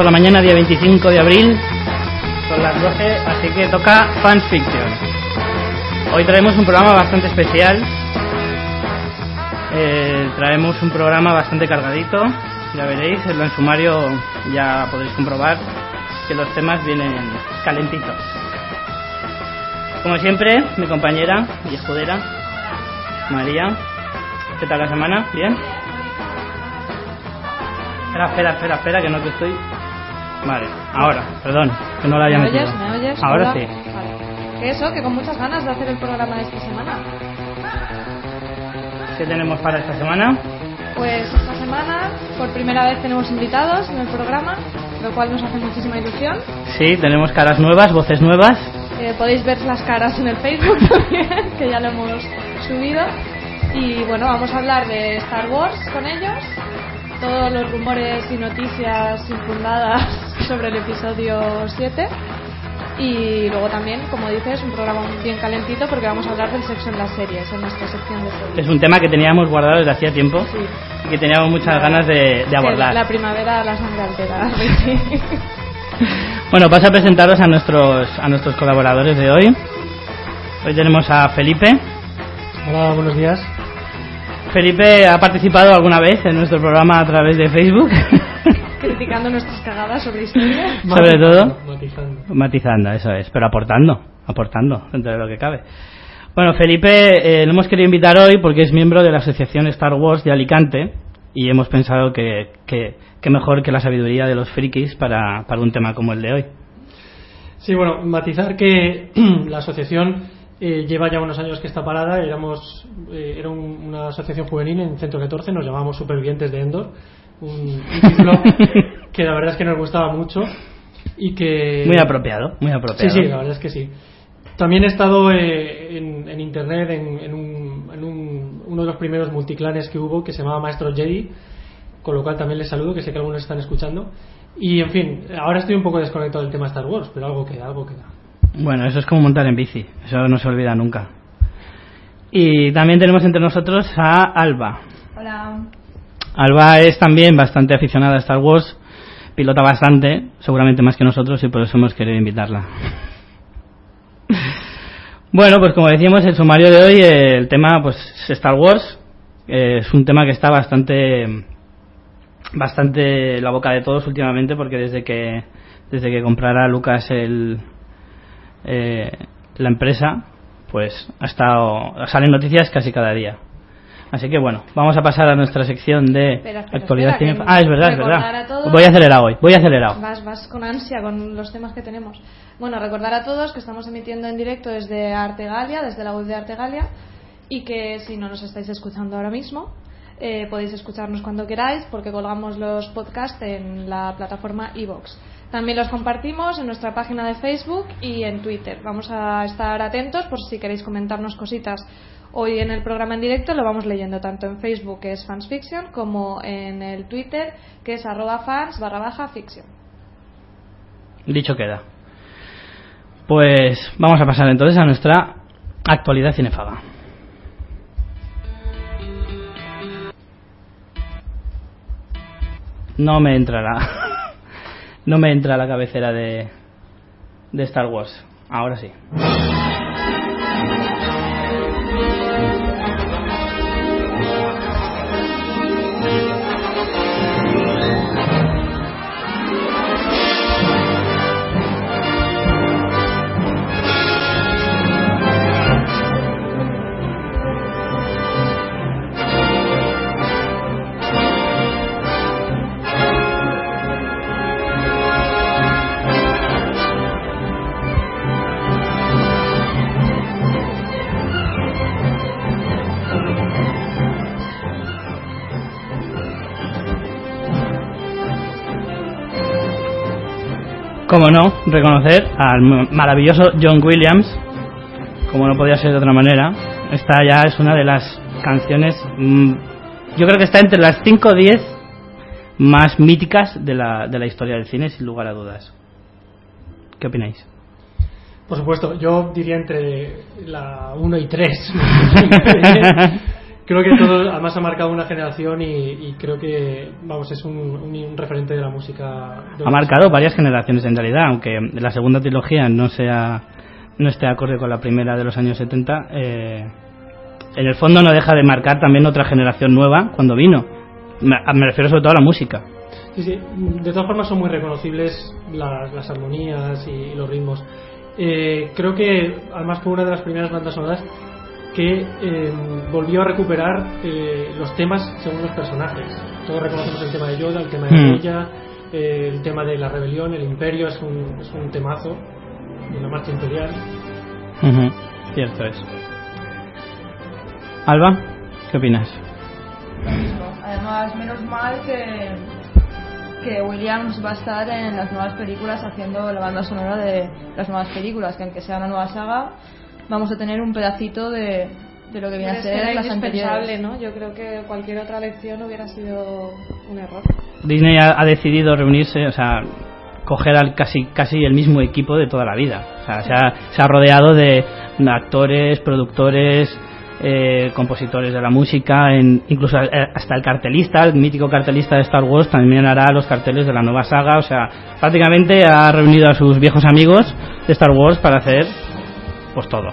por la mañana, día 25 de abril. Son las 12, así que toca Fans Fiction. Hoy traemos un programa bastante especial. Eh, traemos un programa bastante cargadito. Ya veréis, en el sumario ya podréis comprobar que los temas vienen calentitos. Como siempre, mi compañera y escudera, María. ¿Qué tal la semana? ¿Bien? Espera, espera, espera, espera, que no te estoy. Vale, ahora, perdón, que no la haya ¿Me metido. oyes? ¿Me oyes? Ahora Hola. sí. Vale. Que eso, que con muchas ganas de hacer el programa de esta semana. ¿Qué tenemos para esta semana? Pues esta semana, por primera vez tenemos invitados en el programa, lo cual nos hace muchísima ilusión. Sí, tenemos caras nuevas, voces nuevas. Eh, podéis ver las caras en el Facebook también, que ya lo hemos subido. Y bueno, vamos a hablar de Star Wars con ellos, todos los rumores y noticias infundadas sobre el episodio 7. Y luego también, como dices, un programa bien calentito porque vamos a hablar del sexo en las series, en nuestra sección de series. Es un tema que teníamos guardado desde hacía tiempo Sí. y que teníamos muchas ganas de, de abordar. La primavera la sangre altera. Bueno, paso a presentaros a nuestros, a nuestros colaboradores de hoy. Hoy tenemos a Felipe. Hola, buenos días. Felipe ha participado alguna vez en nuestro programa a través de Facebook, Criticando nuestras cagadas sobre historia. sobre todo. Matizando. Matizando, eso es, pero aportando, aportando dentro de lo que cabe. Bueno, Felipe eh, lo hemos querido invitar hoy porque es miembro de la Asociación Star Wars de Alicante y hemos pensado que, que, que mejor que la sabiduría de los frikis para, para un tema como el de hoy. Sí, bueno, matizar que la asociación eh, lleva ya unos años que está parada. Éramos, eh, era un- una asociación juvenil en Centro 14, nos llamábamos Supervivientes de Endor. Un, un título que la verdad es que nos gustaba mucho y que. Muy apropiado, muy apropiado. Sí, sí, la verdad es que sí. También he estado eh, en, en internet en, en un- en un- uno de los primeros multiclanes que hubo que se llamaba Maestro Jedi, con lo cual también les saludo, que sé que algunos están escuchando. Y en fin, ahora estoy un poco desconectado del tema Star Wars, pero algo queda, algo queda. Bueno, eso es como montar en bici, eso no se olvida nunca. Y también tenemos entre nosotros a Alba. Hola. Alba es también bastante aficionada a Star Wars, pilota bastante, seguramente más que nosotros, y por eso hemos querido invitarla. Bueno, pues como decíamos, el sumario de hoy, el tema pues es Star Wars, eh, es un tema que está bastante bastante en la boca de todos últimamente porque desde que desde que comprara Lucas el eh, la empresa pues ha estado salen noticias casi cada día así que bueno vamos a pasar a nuestra sección de Espera, espera, actualidad espera, ah es verdad es verdad voy acelerado hoy voy acelerado Vas, vas con ansia con los temas que tenemos. Bueno, recordar a todos que estamos emitiendo en directo desde Artegalia, desde la web de Artegalia, y que si no nos estáis escuchando ahora mismo, eh, podéis escucharnos cuando queráis, porque colgamos los podcasts en la plataforma iVoox. También los compartimos en nuestra página de Facebook y en Twitter. Vamos a estar atentos por si queréis comentarnos cositas. Hoy en el programa en directo lo vamos leyendo tanto en Facebook, que es fansfiction, como en el Twitter, que es arroba fans barra baja fiction. dicho queda. Pues vamos a pasar entonces a nuestra actualidad cinefaga. No me entra la no me entra la cabecera de de Star Wars. Ahora sí como no, reconocer al ma- maravilloso John Williams, como no podía ser de otra manera. Esta ya es una de las canciones, mm, yo creo que está entre las 5 o 10 más míticas de la, de la historia del cine, sin lugar a dudas. ¿Qué opináis? Por supuesto, yo diría entre la 1 y 3. creo que todo además ha marcado una generación y, creo que vamos es un, referente de la música ha marcado varias generaciones en realidad aunque la segunda trilogía no sea no esté acorde con la primera de los años 70 eh, en el fondo no deja de marcar también otra generación nueva cuando vino. Me, refiero sobre todo a la música. Sí sí. De todas formas son muy reconocibles las, armonías y, los ritmos. Eh, creo que además fue una de las primeras bandas sonoras que em, volvió a recuperar eh, los temas según los personajes. Todos reconocemos el tema de Yoda, el tema de mm. ella, eh, el tema de la rebelión, el imperio es un, es un temazo de la marcha imperial. Cierto es. Alba, ¿qué opinas? Además, menos mal que, que Williams va a estar en las nuevas películas haciendo la banda sonora de las nuevas películas, que aunque sea una nueva saga, vamos a tener un pedacito de, de lo que viene a ser las anteriores. ¿no? Yo creo que cualquier otra lección hubiera sido un error. Disney ha, decidido reunirse, o sea, coger al casi casi el mismo equipo de toda la vida. O sea, se, ha, se ha rodeado de actores, productores, eh, compositores de la música, en, incluso eh, hasta el cartelista, el mítico cartelista de Star Wars también hará los carteles de la nueva saga. O sea, prácticamente ha reunido a sus viejos amigos de Star Wars para hacer pues todo.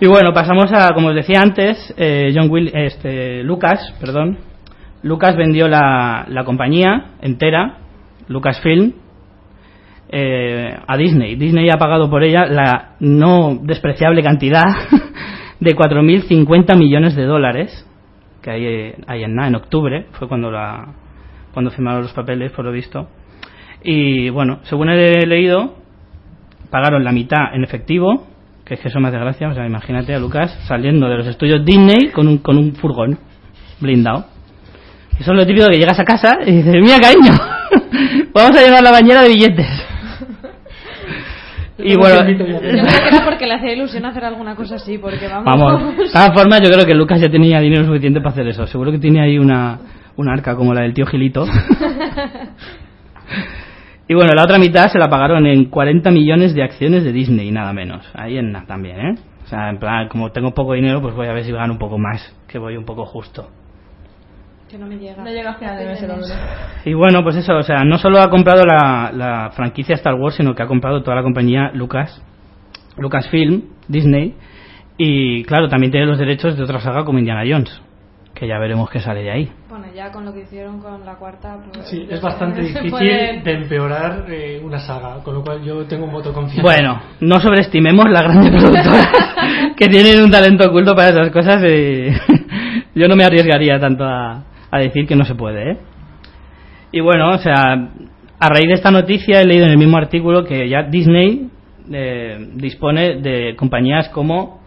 Y bueno, pasamos a, como os decía antes, eh, John Will, este, Lucas, perdón, Lucas vendió la, la compañía entera, Lucasfilm, eh, a Disney. Disney ha pagado por ella la no despreciable cantidad de 4.050 millones de dólares, que hay, hay en, en octubre, fue cuando, la, cuando firmaron los papeles, por lo visto. Y bueno, según he leído, pagaron la mitad en efectivo, que es que eso me hace gracia, o sea, imagínate a Lucas saliendo de los estudios Disney con un, con un furgón blindado. Y eso es lo típico que llegas a casa y dices, mira cariño, vamos a llenar la bañera de billetes. y bueno, yo creo que era porque le hacía ilusión hacer alguna cosa así, porque vamos. Vamos, de todas formas, yo creo que Lucas ya tenía dinero suficiente para hacer eso. Seguro que tiene ahí una, una arca como la del tío Gilito. Y bueno, la otra mitad se la pagaron en 40 millones de acciones de Disney, nada menos. Ahí en también, ¿eh? O sea, en plan, como tengo poco dinero, pues voy a ver si gano un poco más, que voy un poco justo. Que no me llega. No llega a final de mes el Y bueno, pues eso, o sea, no solo ha comprado la, la franquicia Star Wars, sino que ha comprado toda la compañía Lucas, Lucasfilm, Disney, y claro, también tiene los derechos de otra saga como Indiana Jones que ya veremos qué sale de ahí. Ya con lo que hicieron con la cuarta. Pues, sí, es bastante difícil de empeorar eh, una saga, con lo cual yo tengo un voto confianza. Bueno, no sobreestimemos las grandes productoras que tienen un talento oculto para esas cosas. Y yo no me arriesgaría tanto a, decir que no se puede. ¿eh? Y bueno, o sea, a raíz de esta noticia he leído en el mismo artículo que ya Disney eh, dispone de compañías como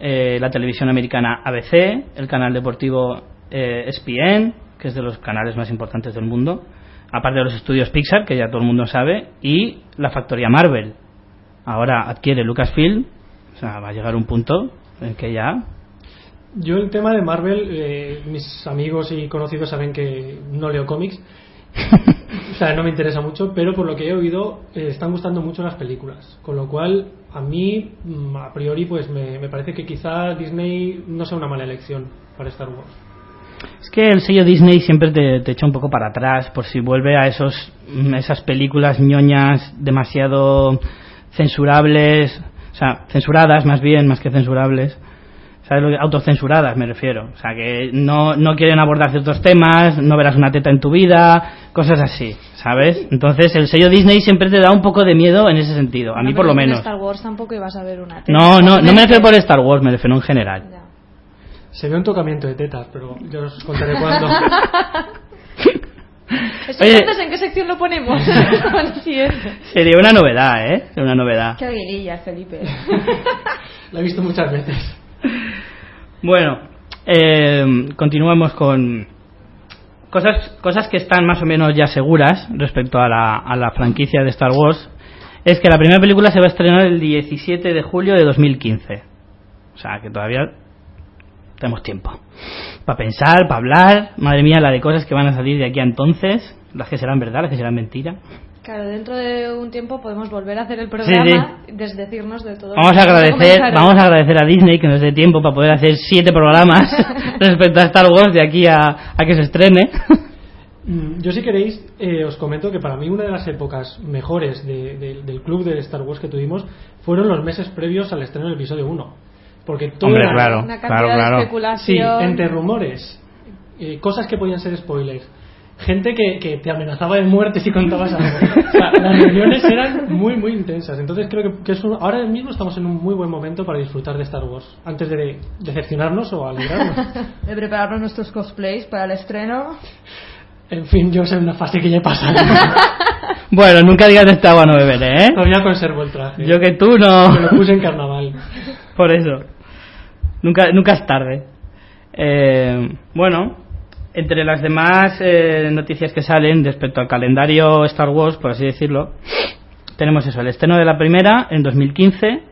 eh, la televisión americana ABC, el canal deportivo eh, ESPN, que es de los canales más importantes del mundo, aparte de los estudios Pixar, que ya todo el mundo sabe, y la factoría Marvel. Ahora adquiere Lucasfilm, o sea, va a llegar un punto en que ya yo el tema de Marvel, eh, mis amigos y conocidos saben que no leo cómics, o sea, no me interesa mucho, pero por lo que he oído, eh, están gustando mucho las películas. Con lo cual, a mí, mm, a priori, pues me, parece que quizá Disney no sea una mala elección para Star Wars. Es que el sello Disney siempre te, echa un poco para atrás por si vuelve a esos mm, esas películas ñoñas demasiado censurables, o sea, censuradas más bien, más que censurables Autocensuradas me refiero. O sea, que no, no quieren abordar ciertos temas, no verás una teta en tu vida, cosas así, ¿sabes? Entonces el sello Disney siempre te da un poco de miedo en ese sentido, a mí por lo menos. Star Wars tampoco ibas a ver una teta. No, no, no me refiero por Star Wars, me refiero en general. Se ve un tocamiento de tetas, pero yo os contaré cuándo. Entonces, ¿en qué sección lo ponemos? Sería una novedad, ¿eh? Sería una novedad. Qué aguililla, Felipe. La he visto muchas veces. Bueno, eh, continuamos con cosas, cosas que están más o menos ya seguras respecto a la, a la franquicia de Star Wars. Es que la primera película se va a estrenar el 17 de julio de 2015. O sea, que todavía tenemos tiempo. Para pensar, para hablar. Madre mía, la de cosas que van a salir de aquí a entonces. Las que serán verdad, las que serán mentira. Claro, dentro de un tiempo podemos volver a hacer el programa, desdecirnos de todo. Vamos a agradecer, vamos a agradecer a Disney que nos dé tiempo para poder hacer siete programas respecto a Star Wars de aquí a, a que se estrene. Mm, Yo si queréis eh, os comento que para mí una de las épocas mejores de- de- del club de Star Wars que tuvimos fueron los meses previos al estreno del episodio 1. Porque todo Hombre, era- claro, Una cantidad claro, de claro. Sí, especulación. entre rumores, eh, cosas que podían ser spoilers, gente que, que te amenazaba de muerte si contabas algo. O sea, las reuniones eran muy, muy intensas. Entonces creo que, que es un- ahora mismo estamos en un muy buen momento para disfrutar de Star Wars, antes de decepcionarnos o alegrarnos. De prepararnos nuestros cosplays para el estreno. en fin, yo sé una fase que ya he pasado. Bueno, nunca digas de esta agua no beberé, ¿eh? Todavía conservo el traje. Yo que tú Me lo no. puse en carnaval. Por eso. Nunca, nunca es tarde. Eh, bueno, entre las demás eh, noticias que salen respecto al calendario Star Wars, por así decirlo, tenemos eso, el estreno de la primera en 2015.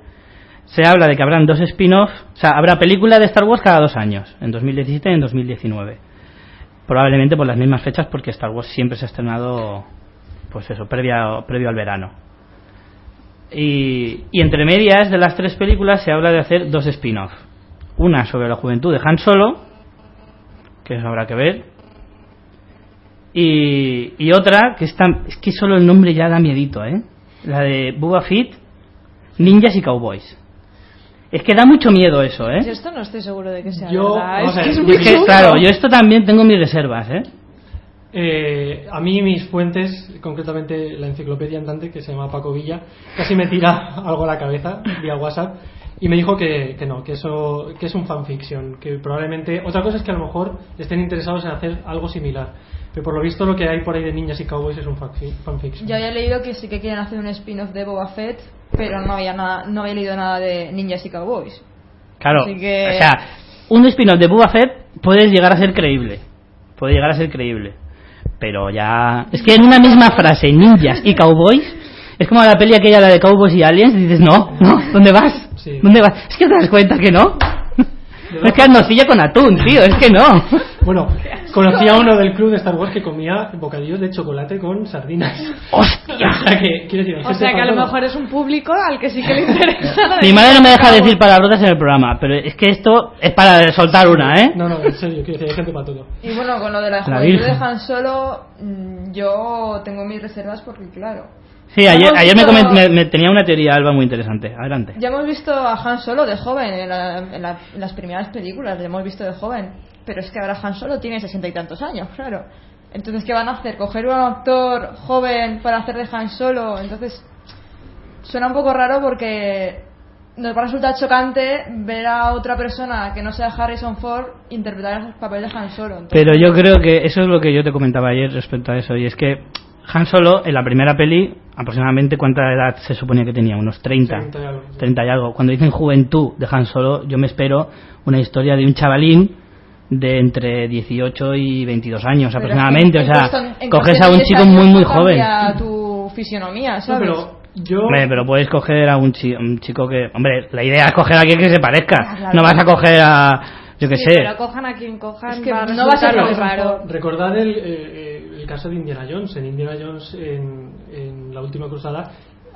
Se habla de que habrán dos spin-offs, o sea, habrá película de Star Wars cada dos años, en 2017 y en 2019. Probablemente por las mismas fechas, porque Star Wars siempre se ha estrenado, pues eso, previa, previo al verano. Y, y entre medias de las tres películas se habla de hacer dos spin-off. Una sobre la juventud de Han Solo, que eso habrá que ver. Y, y otra que está, es que solo el nombre ya da miedito, ¿eh? La de Boba Fett, ninjas y cowboys. Es que da mucho miedo eso, Yo ¿eh? esto no estoy seguro de que sea Yo- verdad. Es que es yo muy claro, yo esto también tengo mis reservas, ¿eh? Eh, a mí mis fuentes, concretamente la enciclopedia andante que se llama Paco Villa, casi me tira algo a la cabeza vía WhatsApp y me dijo que, que no, que eso que es un fanfiction, que probablemente otra cosa es que a lo mejor estén interesados en hacer algo similar, pero por lo visto lo que hay por ahí de niñas y cowboys es un fanfi- fanfiction. Yo había leído que sí que quieren hacer un spin-off de Boba Fett, pero no había, nada, no había leído nada de ninjas y cowboys. Claro, Así que- o sea, un spin-off de Boba Fett puede llegar a ser creíble. Puede llegar a ser creíble. Pero ya... Es que en una misma frase, ninjas y cowboys, es como la peli aquella, la de cowboys y aliens, y dices, no, no, ¿dónde vas? Sí. ¿Dónde vas? Es que te das cuenta que no. Es que nocilla con atún, tío, es que no. Bueno, conocí a uno del club de Star Wars que comía bocadillos de chocolate con sardinas. ¡Hostia! O sea que, quiero decir, O sea que a lo mejor es un público al que sí que le interesa. Mi madre no me deja decir palabrotas en el programa, pero es que esto es para soltar una, ¿eh? No, no, en serio, quiero decir, hay gente para todo. Y bueno, con lo de la La juventud de. Han Solo, mm, yo tengo mis reservas porque, claro, Sí, ayer, ayer me, me- me tenía una teoría Alba muy interesante. Adelante. ya hemos visto a Han Solo de joven en, la- en la- en las primeras películas, le hemos visto de joven. Pero es que ahora Han Solo tiene sesenta y tantos años, claro. Entonces, ¿qué van a hacer? ¿Coger un actor joven para hacer de Han Solo? Entonces, suena un poco raro porque nos va a resultar chocante ver a otra persona que no sea Harrison Ford interpretar el papel de Han Solo. Entonces, Pero yo creo que eso es lo que yo te comentaba ayer respecto a eso. Y es que Han Solo, en la primera peli, aproximadamente cuánta edad se suponía que tenía, unos 30. 30 y algo, sí. 30 y algo. Cuando dicen juventud de Han Solo, yo me espero una historia de un chavalín de entre 18 y 22 años pero aproximadamente. en- O sea, en cuestión- en coges a un 10 chico muy, muy joven. tu fisionomía, pero yo... Hombre, pero puedes coger a un, chi- un chico que... Hombre, la idea es coger a alguien que se parezca. Ah, claro. No vas a coger a... Yo qué Sí, sé. Pero cojan a quien cojan. Es que va a no va a ser raro. Recordad el, eh, eh, el caso de Indiana Jones. En Indiana Jones, en, en la última cruzada,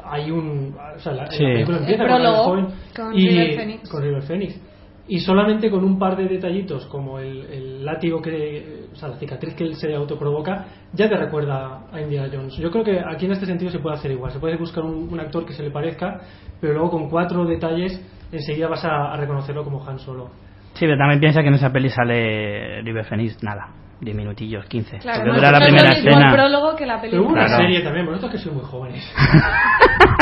hay un. O sea, la, Sí. la película empieza El con el prólogo joven con y, River Phoenix. con River Phoenix. Y solamente con un par de detallitos, como el, el látigo que. O sea, la cicatriz que él se autoprovoca, ya te recuerda a Indiana Jones. Yo creo que aquí en este sentido se puede hacer igual. Se puede buscar un, un actor que se le parezca, pero luego con cuatro detalles enseguida vas a, a reconocerlo como Han Solo. Sí, pero también piensa que en esa peli sale River Phoenix, nada, 10 minutillos, 15. Claro, Porque no, dura no la es primera lo mismo escena. el prólogo que la Pero hubo película. una Claro. serie también, vosotros que sois muy jóvenes.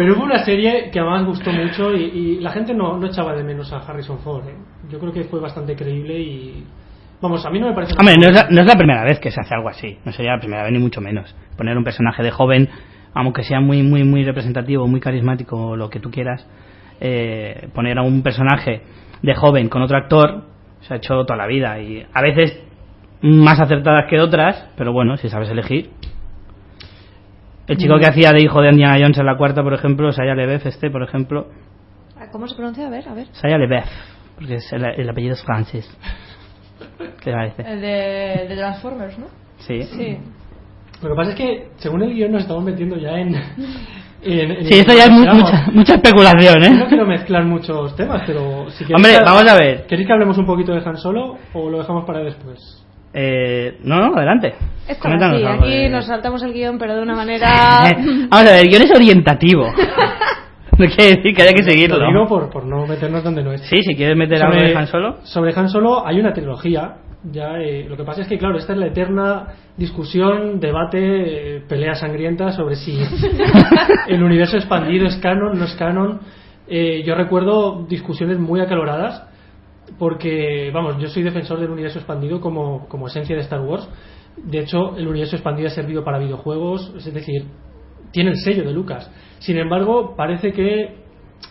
Pero hubo una serie que además gustó mucho y, y la gente no, no echaba de menos a Harrison Ford. ¿eh? Yo creo que fue bastante creíble y. Vamos, a mí no me parece. Hombre, no es, la, no es la primera vez que se hace algo así, no sería la primera vez ni mucho menos. Poner un personaje de joven, aunque sea muy, muy, muy representativo, muy carismático, lo que tú quieras, eh, poner a un personaje de joven con otro actor, se ha hecho toda la vida y a veces más acertadas que otras, pero bueno, si sabes elegir. El chico que hacía de hijo de Indiana Jones en la cuarta, por ejemplo, Saya LeBeouf, este, por ejemplo, Ah, ¿Cómo se pronuncia? A ver, a ver. Saya LeBeouf, porque es el, el apellido es francés. ¿Qué te parece? El de, Transformers, ¿no? Sí. Sí. Lo que pasa es que, según el guion, nos estamos metiendo ya en. en- en- Sí, esto ya es mucha, mucha especulación, No ¿eh? quiero mezclar muchos temas, pero si queréis Hombre, que- vamos a ver. ¿Queréis que hablemos un poquito de Han Solo o lo dejamos para después? Eh, no, no, adelante. Así, algo aquí de- nos saltamos el guion, pero de una manera. Vamos a ver, el guion es orientativo. no quiere decir que haya que seguirlo. Lo digo por, por no meternos donde no es. Sí, si quieres meter algo de Han Solo. Sobre Han Solo hay una trilogía. Ya, eh, lo que pasa es que, claro, esta es la eterna discusión, debate, eh, pelea sangrienta sobre si el universo expandido es canon, no es canon. Eh, yo recuerdo discusiones muy acaloradas porque, vamos, yo soy defensor del universo expandido como, como esencia de Star Wars. De hecho, el universo expandido ha servido para videojuegos, es decir, tiene el sello de Lucas. Sin embargo, parece que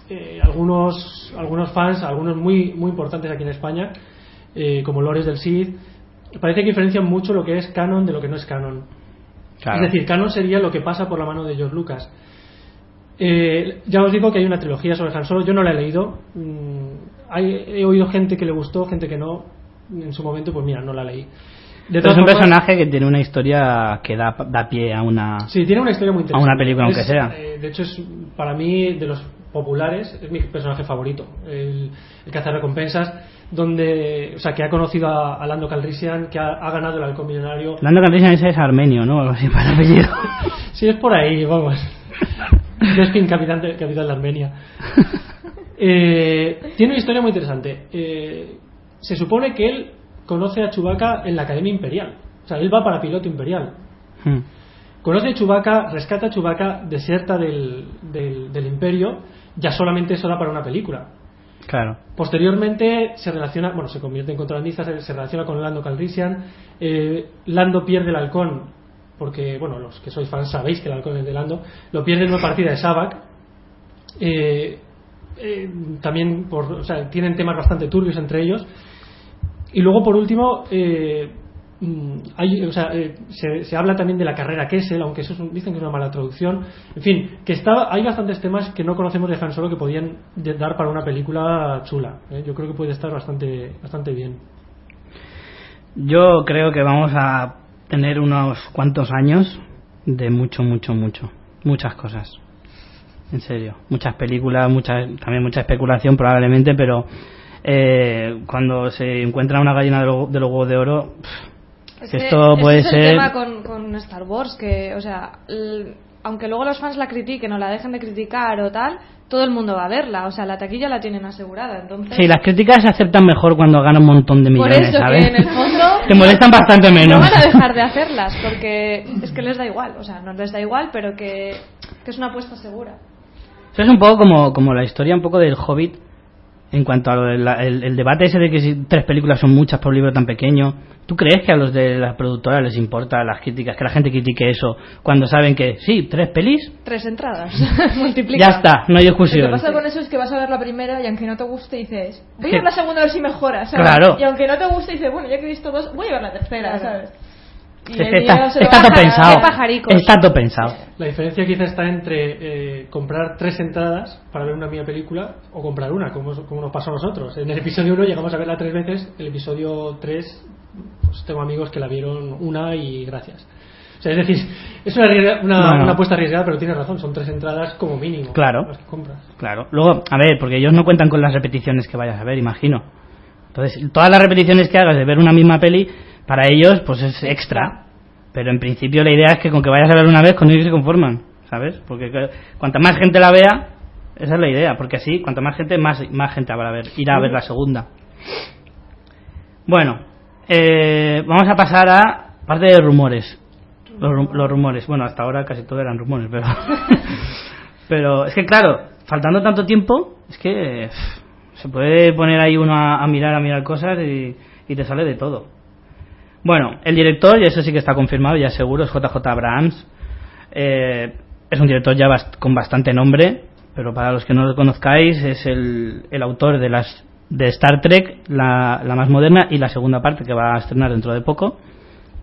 eh, algunos, algunos fans, algunos muy, muy importantes aquí en España, eh, como Lores del Sith, parece que diferencian mucho lo que es canon de lo que no es canon. Claro. Es decir, canon sería lo que pasa por la mano de George Lucas. Eh, ya os digo que hay una trilogía sobre Han Solo, yo no la he leído. Mm, hay- he oído gente que le gustó, gente que no. En su momento, pues mira, no la leí. De Pero es un formas- personaje que tiene una historia que da, da pie a una. Sí, tiene una historia muy A interesante. una película, aunque Es, sea. eh, de hecho, es para mí, de los populares, es mi personaje favorito. El, el cazarrecompensas, donde, o sea, que ha conocido a, a Lando Calrissian, que ha, ha ganado el halcón milenario. Lando Calrissian ese es armenio, ¿no? Algo así para el apellido. Sí, es por ahí, vamos. Despin, capitán de, capitán de Armenia. Eh, tiene una historia muy interesante. Eh, se supone que él conoce a Chewbacca en la Academia Imperial. O sea, él va para piloto imperial. Hmm. Conoce a Chewbacca, rescata a Chewbacca, deserta del, del, del Imperio, ya solamente eso da para una película. Claro. Posteriormente se relaciona, bueno, se convierte en contrabandista, se, se relaciona con Lando Calrissian. eh, Lando pierde el halcón, porque, bueno, los que sois fans sabéis que el halcón es de Lando, lo pierde en una partida de Sabak. Eh, eh, también, por, o sea, tienen temas bastante turbios entre ellos. Y luego, por último, eh, mm, hay, o sea, eh, se, se habla también de la carrera Kessel, aunque eso es un- dicen que es una mala traducción. En fin, que está, hay bastantes temas que no conocemos de Han Solo que podían dar para una película chula. ¿eh? Yo creo que puede estar bastante, bastante bien. Yo creo que vamos a tener unos cuantos años de mucho, mucho, mucho. Muchas cosas. En serio. Muchas películas, mucha, también mucha especulación probablemente, pero eh, cuando se encuentra una gallina de, lo- de los huevos de oro, pff, Es que que esto ese puede es el ser... tema con, con Star Wars, que, o sea, aunque luego los fans la critiquen o la dejen de criticar o tal, todo el mundo va a verla. O sea, la taquilla la tienen asegurada. Entonces, Sí, las críticas se aceptan mejor cuando gana un montón de por millones, eso ¿sabes? que en el fondo Te molestan bastante no menos. van a dejar de hacerlas, porque es que les da igual. O sea, no les da igual, pero que, que es una apuesta segura. Eso es un poco como, como la historia un poco del Hobbit en cuanto a lo del- el, el debate ese de que si tres películas son muchas por un libro tan pequeño. ¿Tú crees que a los de las productoras les importa las críticas, que la gente critique eso cuando saben que sí, tres pelis? Tres entradas. Multiplica. Ya está, no hay Lo que discusión. pasa con eso es que vas a ver la primera y aunque no te guste dices, voy a ver la segunda a ver si mejora, ¿sabes? Claro. Y aunque no te guste dices, bueno, ya que he visto dos, voy a ver la tercera, Claro. ¿sabes? Y Es está, se lo está todo pensado. Está todo pensado. La diferencia quizá está entre eh, comprar tres entradas para ver una mía película o comprar una, como, como nos pasó a nosotros. En el episodio 1 llegamos a verla tres veces, el episodio 3 pues tengo amigos que la vieron una y gracias. O sea, es decir, es una, una, Bueno. una apuesta arriesgada, pero tienes razón, son tres entradas como mínimo. Claro. Las que compras. Claro. Luego, a ver, porque ellos no cuentan con las repeticiones que vayas a ver, imagino. Entonces, todas las repeticiones que hagas de ver una misma peli, para ellos, pues es extra. Pero en principio la idea es que con que vayas a ver una vez, con ellos se conforman, ¿sabes? Porque que- cuanta más gente la vea, esa es la idea, porque así, cuanta más gente, más, más gente habrá a ver, irá a ver la segunda. Bueno, eh, vamos a pasar a parte de rumores. Los, los rumores, bueno, hasta ahora casi todo eran rumores, pero. pero es que, claro, faltando tanto tiempo, es que se puede poner ahí uno a, a mirar, a mirar cosas y, y te sale de todo. Bueno, el director, y eso sí que está confirmado, ya seguro, es JJ Abrams. Eh, es un director ya bast- con bastante nombre, pero para los que no lo conozcáis, es el, el autor de las de Star Trek, la, la más moderna, y la segunda parte que va a estrenar dentro de poco,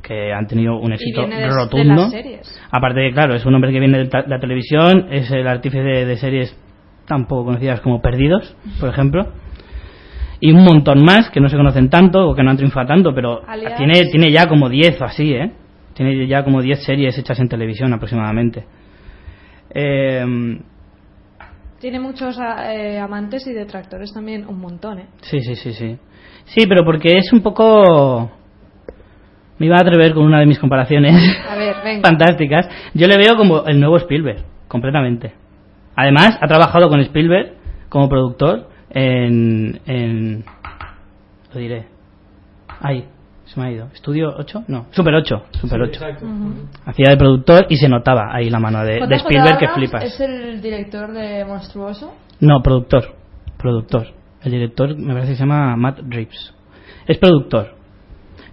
que han tenido un Y éxito viene de, de rotundo. las series. Aparte de, claro, es un hombre que viene de la televisión, es el artífice de, de series tan poco conocidas como Perdidos, por ejemplo. Y un montón más que no se conocen tanto o que no han triunfado tanto, pero tiene, tiene ya como 10 o así, ¿eh? Tiene ya como 10 series hechas en televisión aproximadamente. Eh, Tiene muchos eh, amantes y detractores también, un montón, ¿eh? sí, sí, sí, sí. Sí, pero porque es un poco... Me iba a atrever con una de mis comparaciones A ver, venga. fantásticas. Yo le veo como el nuevo Spielberg, completamente. Además, ha trabajado con Spielberg como productor en... en lo diré. Ay, se me ha ido. ¿Estudio 8? No, Super 8. Super 8. Exacto. Hacía de productor y se notaba ahí la mano de, de Spielberg que flipas. Es el director de Monstruoso. No, productor. Productor. El director me parece que se llama Matt Reeves. Es productor.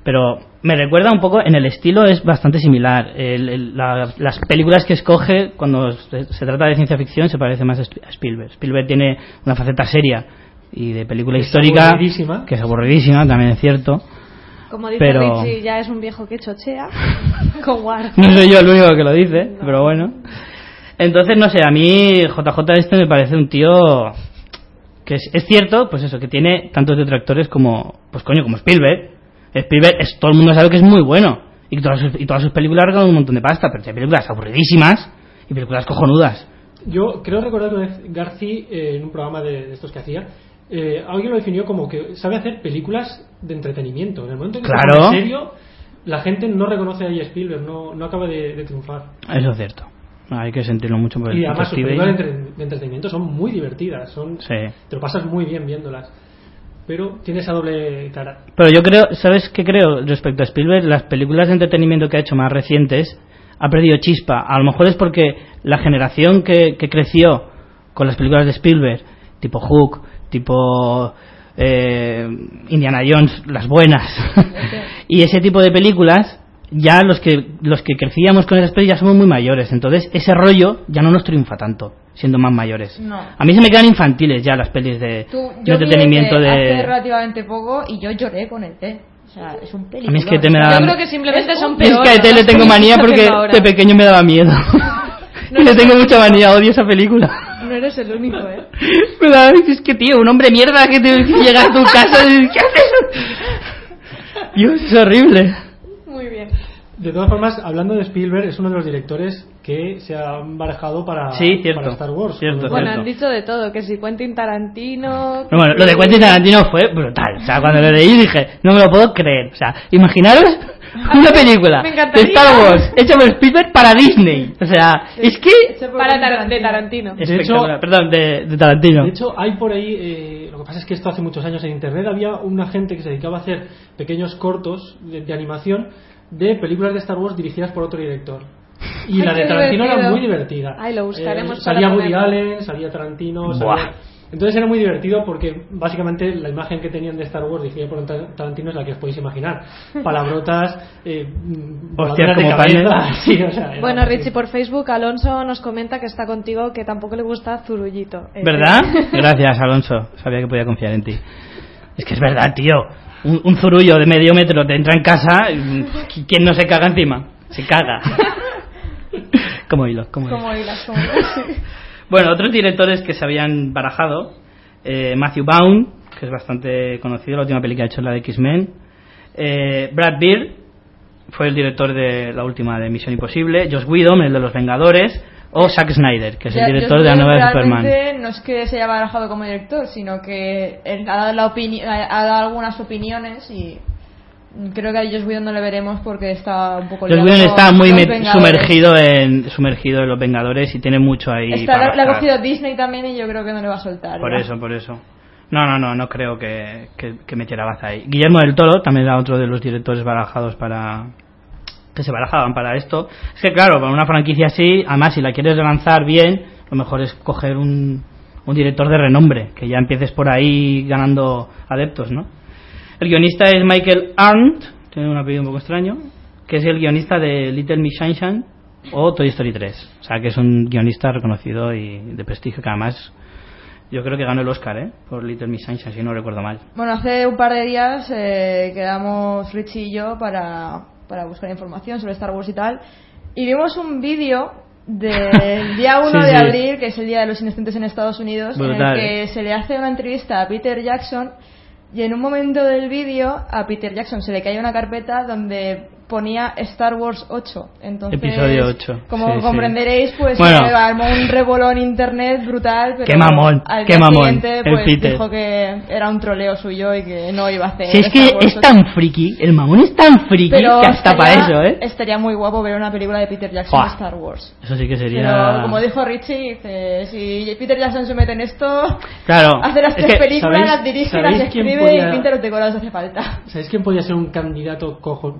Pero me recuerda un poco, en el estilo es bastante similar. El- el- la- las películas que escoge cuando se, se trata de ciencia ficción se parece más a Sp- a Spielberg. Spielberg tiene una faceta seria y de película Es histórica aburridísima. que es aburridísima, también es cierto. Como dice Pero- Richie, ya es un viejo que chochea con War. No soy yo el único que lo dice, pero bueno. Entonces, no sé, a mí JJ este me parece un tío que es, es cierto, pues eso, que tiene tantos detractores como, pues coño, como Spielberg. Spielberg, es, todo el mundo sabe que es muy bueno. Y todas sus, y todas sus películas regalan un montón de pasta, pero hay películas aburridísimas y películas cojonudas. Yo creo recordar que una vez Garci, eh, en un programa de, de estos que hacía, eh, alguien lo definió como que sabe hacer películas de entretenimiento. En el momento en que Claro. pone serio, la gente no reconoce a Spielberg, no, no acaba de, de triunfar. Eso es cierto. Hay que sentirlo mucho por Y además sus películas de, entre- de entretenimiento son muy divertidas, son, Sí. te lo pasas muy bien viéndolas. Pero tiene esa doble cara. Pero yo creo, ¿sabes qué creo respecto a Spielberg? Las películas de entretenimiento que ha hecho más recientes ha perdido chispa. A lo mejor es porque la generación que, que creció con las películas de Spielberg, tipo Hook, tipo eh, Indiana Jones, las buenas, y ese tipo de películas, ya los que los que crecíamos con esas películas ya somos muy mayores. Entonces ese rollo ya no nos triunfa tanto, siendo más mayores. No. A mí se me quedan infantiles ya las pelis de, Tú, de yo vi entretenimiento de... Hace relativamente poco y yo lloré con el té. O sea, es un película. A mí es que te me da- Yo creo que simplemente son Y es peores. que a ET le tengo manía porque de pequeño me daba miedo. y le tengo mucha manía, odio esa película. No eres el único, ¿eh? Me da, es que tío, un hombre mierda que te llega a tu casa y ¿qué haces? Dios, es horrible. De todas formas, hablando de Spielberg, es uno de los directores que se han barajado para, Sí, cierto, para Star Wars. cierto, Bueno, han dicho de todo, que si Quentin Tarantino... No, bueno, lo de Quentin Tarantino fue brutal. O sea, cuando lo leí dije, no me lo puedo creer. O sea, imaginaros una película de. Star Wars hecha por Spielberg para Disney. O sea, es que... Para Tar- de Tarantino. De hecho- Perdón, de, de Tarantino. De hecho, hay por ahí, eh, lo que pasa es que esto hace muchos años en Internet, había una gente que se dedicaba a hacer pequeños cortos de, de animación de películas de Star Wars dirigidas por otro director. Y Ay, la de Tarantino era muy divertida. Ay, lo buscaremos Eh, salía Woody ponerlo. Allen, salía Tarantino, salía... Entonces era muy divertido porque básicamente la imagen que tenían de Star Wars dirigida por Tar- Tarantino es la que os podéis imaginar. Palabrotas, eh, voladoras de como cabeza, panes. sí, o sea, era- Bueno, Richie, por Facebook, Alonso nos comenta que está contigo, que tampoco le gusta Zurullito. Eh, ¿Verdad? Gracias, Alonso. Sabía que podía confiar en ti. Es que es verdad, tío. Un, un zurullo de medio metro te entra en casa. ¿Quién no se caga encima? Se caga. como hilo, como hilo. Como hilas, como hilas. Bueno, otros directores que se habían barajado. eh, Matthew Vaughn, que es bastante conocido. La última película que ha hecho es la de X-Men. Eh, Brad Beard fue el director de la última de Misión Imposible. Josh Whedon, el de Los Vengadores. O Zack Snyder, que es el director de la nueva de Superman. No es que se haya barajado como director, sino que él ha dado, la ha dado algunas opiniones y creo que a Josh Whedon no le veremos porque está un poco liado Whedon está muy sumergido en sumergido en los Vengadores y tiene mucho ahí Está, para le ha cogido Disney también y yo creo que no le va a soltar. por ya. eso por eso no no no no creo que, que, que metiera baza ahí Guillermo del Toro también era otro de los directores barajados para que se barajaban para esto es que claro para una franquicia así además si la quieres lanzar bien lo mejor es coger un un director de renombre que ya empieces por ahí ganando adeptos no el guionista es Michael Arndt tiene un apellido un poco extraño que es el guionista de Little Miss Sunshine o Toy Story 3 o sea que es un guionista reconocido y de prestigio que además yo creo que ganó el Oscar, ¿eh? Por Little Miss Sunshine, si no recuerdo mal. Bueno, hace un par de días eh, quedamos Richie y yo para, para buscar información sobre Star Wars y tal. Y vimos un vídeo del día 1 Sí, de sí. abril, que es el Día de los Inocentes en Estados Unidos, en el que se le hace una entrevista a Peter Jackson. Y en un momento del vídeo a Peter Jackson se le cae una carpeta donde ponía Star Wars 8. Entonces, Episodio 8, Como sí, sí. comprenderéis, pues Bueno. eh, armó un revoló en internet brutal. Pero Qué mamón, al qué mamón, siguiente, el pues, Peter. dijo que era un troleo suyo y que no iba a hacer. Si es que Star Wars es 8. tan friki, el mamón es tan friki Pero que hasta estaría- para eso, ¿eh? Estaría muy guapo ver una película de Peter Jackson Buah. de Star Wars. Eso sí que sería... Pero como dijo Richie, dice, si Peter Jackson se mete en esto, Claro, hace las es tres que, películas, ¿sabéis- las dirige, las escribe podía- y pinta los decorados hace falta. ¿Sabéis quién podría ser un candidato cojo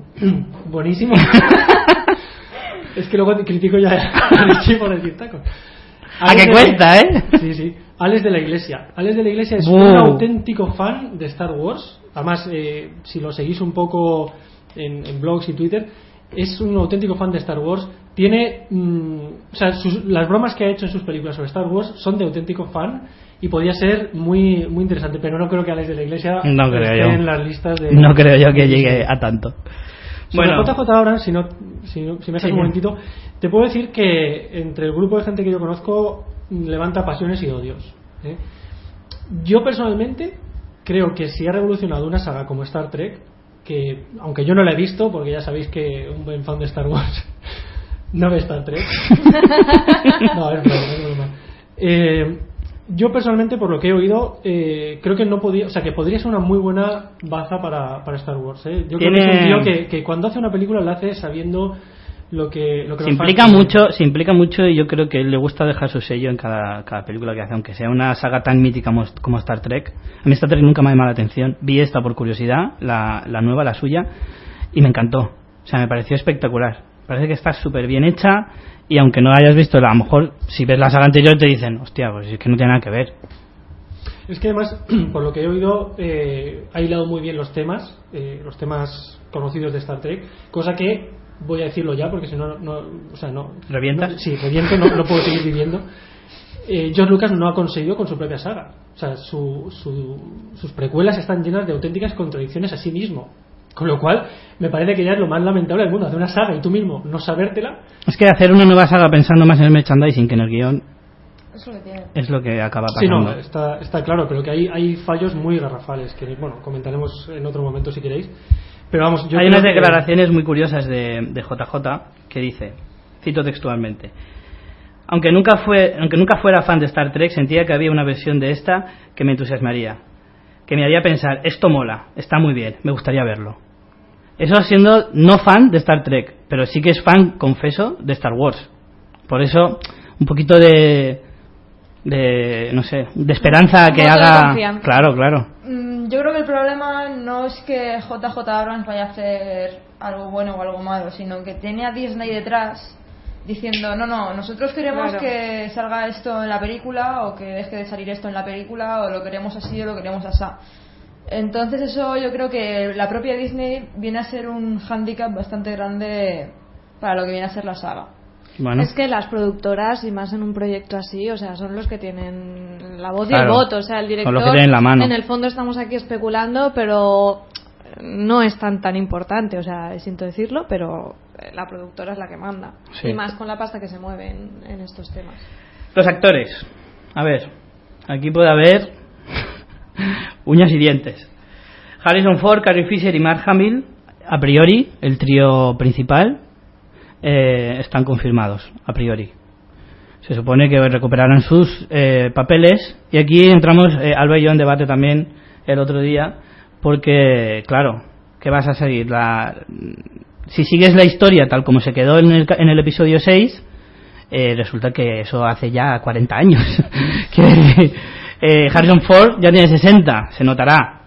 buenísimo? es que luego critico ya a Richie por decir tacos. A que de la- cuesta, ¿eh? Sí, sí. Alex de la Iglesia. Alex de la Iglesia es un auténtico fan de Star Wars. Además, eh, si lo seguís un poco en, en blogs y Twitter, es un auténtico fan de Star Wars. Tiene. mm, o sea, sus- las bromas que ha hecho en sus películas sobre Star Wars son de auténtico fan y podría ser muy muy interesante, pero no creo que Alex de la Iglesia No creo esté yo. en las listas de. No creo yo que llegue a tanto. Sobre Bueno, JJ ahora, si, no, si, no- si me dejas Sí. un momentito, te puedo decir que entre el grupo de gente que yo conozco mm, levanta pasiones y odios. ¿eh? Yo personalmente creo que si ha revolucionado una saga como Star Trek, que aunque yo no la he visto, porque ya sabéis que un buen fan de Star Wars no ve Star Trek. no, es broma, es broma. Eh, yo personalmente, por lo que he oído, eh, creo que no podía, o sea, que podría ser una muy buena baza para, para Star Wars. ¿eh? Yo creo que es un tío que, que cuando hace una película la hace sabiendo lo que, lo que se fans implica mucho, se implica mucho y yo creo que le gusta dejar su sello en cada, cada película que hace, aunque sea una saga tan mítica como, como Star Trek. A mí Star Trek nunca me ha llamado la atención. Vi esta por curiosidad, la, la nueva, la suya, y me encantó. O sea, me pareció espectacular. Parece que está súper bien hecha y aunque no hayas visto, a lo mejor si ves la saga anterior te dicen, hostia, pues es que no tiene nada que ver. Es que además, por lo que he oído, eh, ha hilado muy bien los temas, eh, los temas conocidos de Star Trek, cosa que voy a decirlo ya porque si no, no o sea, no. ¿Revientas? no- sí, reviento, no, no puedo seguir viviendo. Eh, George Lucas no ha conseguido con su propia saga. O sea, su- su- sus precuelas están llenas de auténticas contradicciones a sí mismo. Con lo cual, me parece que ya es lo más lamentable del mundo, hacer una saga y tú mismo no sabértela. Es que hacer una nueva saga pensando más en el merchandising que en el guion Eso que tiene. es lo que acaba Sí, pasando. no, está, está claro, pero que hay, hay fallos muy garrafales que, bueno, comentaremos en otro momento si queréis. Pero vamos, yo Hay creo unas que- declaraciones muy curiosas de, de JJ que dice, cito textualmente, aunque nunca, fue, aunque nunca fuera fan de Star Trek, sentía que había una versión de esta que me entusiasmaría, que me haría pensar, esto mola, está muy bien, me gustaría verlo. Eso siendo no fan de Star Trek, pero sí que es fan, confeso, de Star Wars. Por eso, un poquito de, de no sé, de esperanza que haga... Claro, claro. Mm, Yo creo que el problema no es que JJ Abrams vaya a hacer algo bueno o algo malo, sino que tiene a Disney detrás diciendo, no, no, nosotros queremos Claro. que salga esto en la película o que deje de salir esto en la película o lo queremos así o lo queremos así. Entonces eso yo creo que la propia Disney viene a ser un hándicap bastante grande para lo que viene a ser la saga. Bueno. Es que las productoras, y más en un proyecto así, o sea, son los que tienen la voz y el voto. O sea, el Son director. los que tienen la mano. En el fondo estamos aquí especulando, pero no es tan tan importante. O sea, siento decirlo, pero eh, la productora es la que manda. Sí. Y más con la pasta que se mueve en, en estos temas. Los actores. A ver, aquí puede haber uñas y dientes. Harrison Ford, Carrie Fisher y Mark Hamill, a priori, el trío principal, eh, están confirmados, a priori. Se supone que recuperarán sus eh, papeles y aquí entramos, eh, Alba y yo en debate también el otro día, porque, claro, ¿qué vas a seguir? La, si sigues la historia tal como se quedó en el, en el episodio 6, eh, resulta que eso hace ya 40 años. que eh, Harrison Ford ya tiene 60, se notará.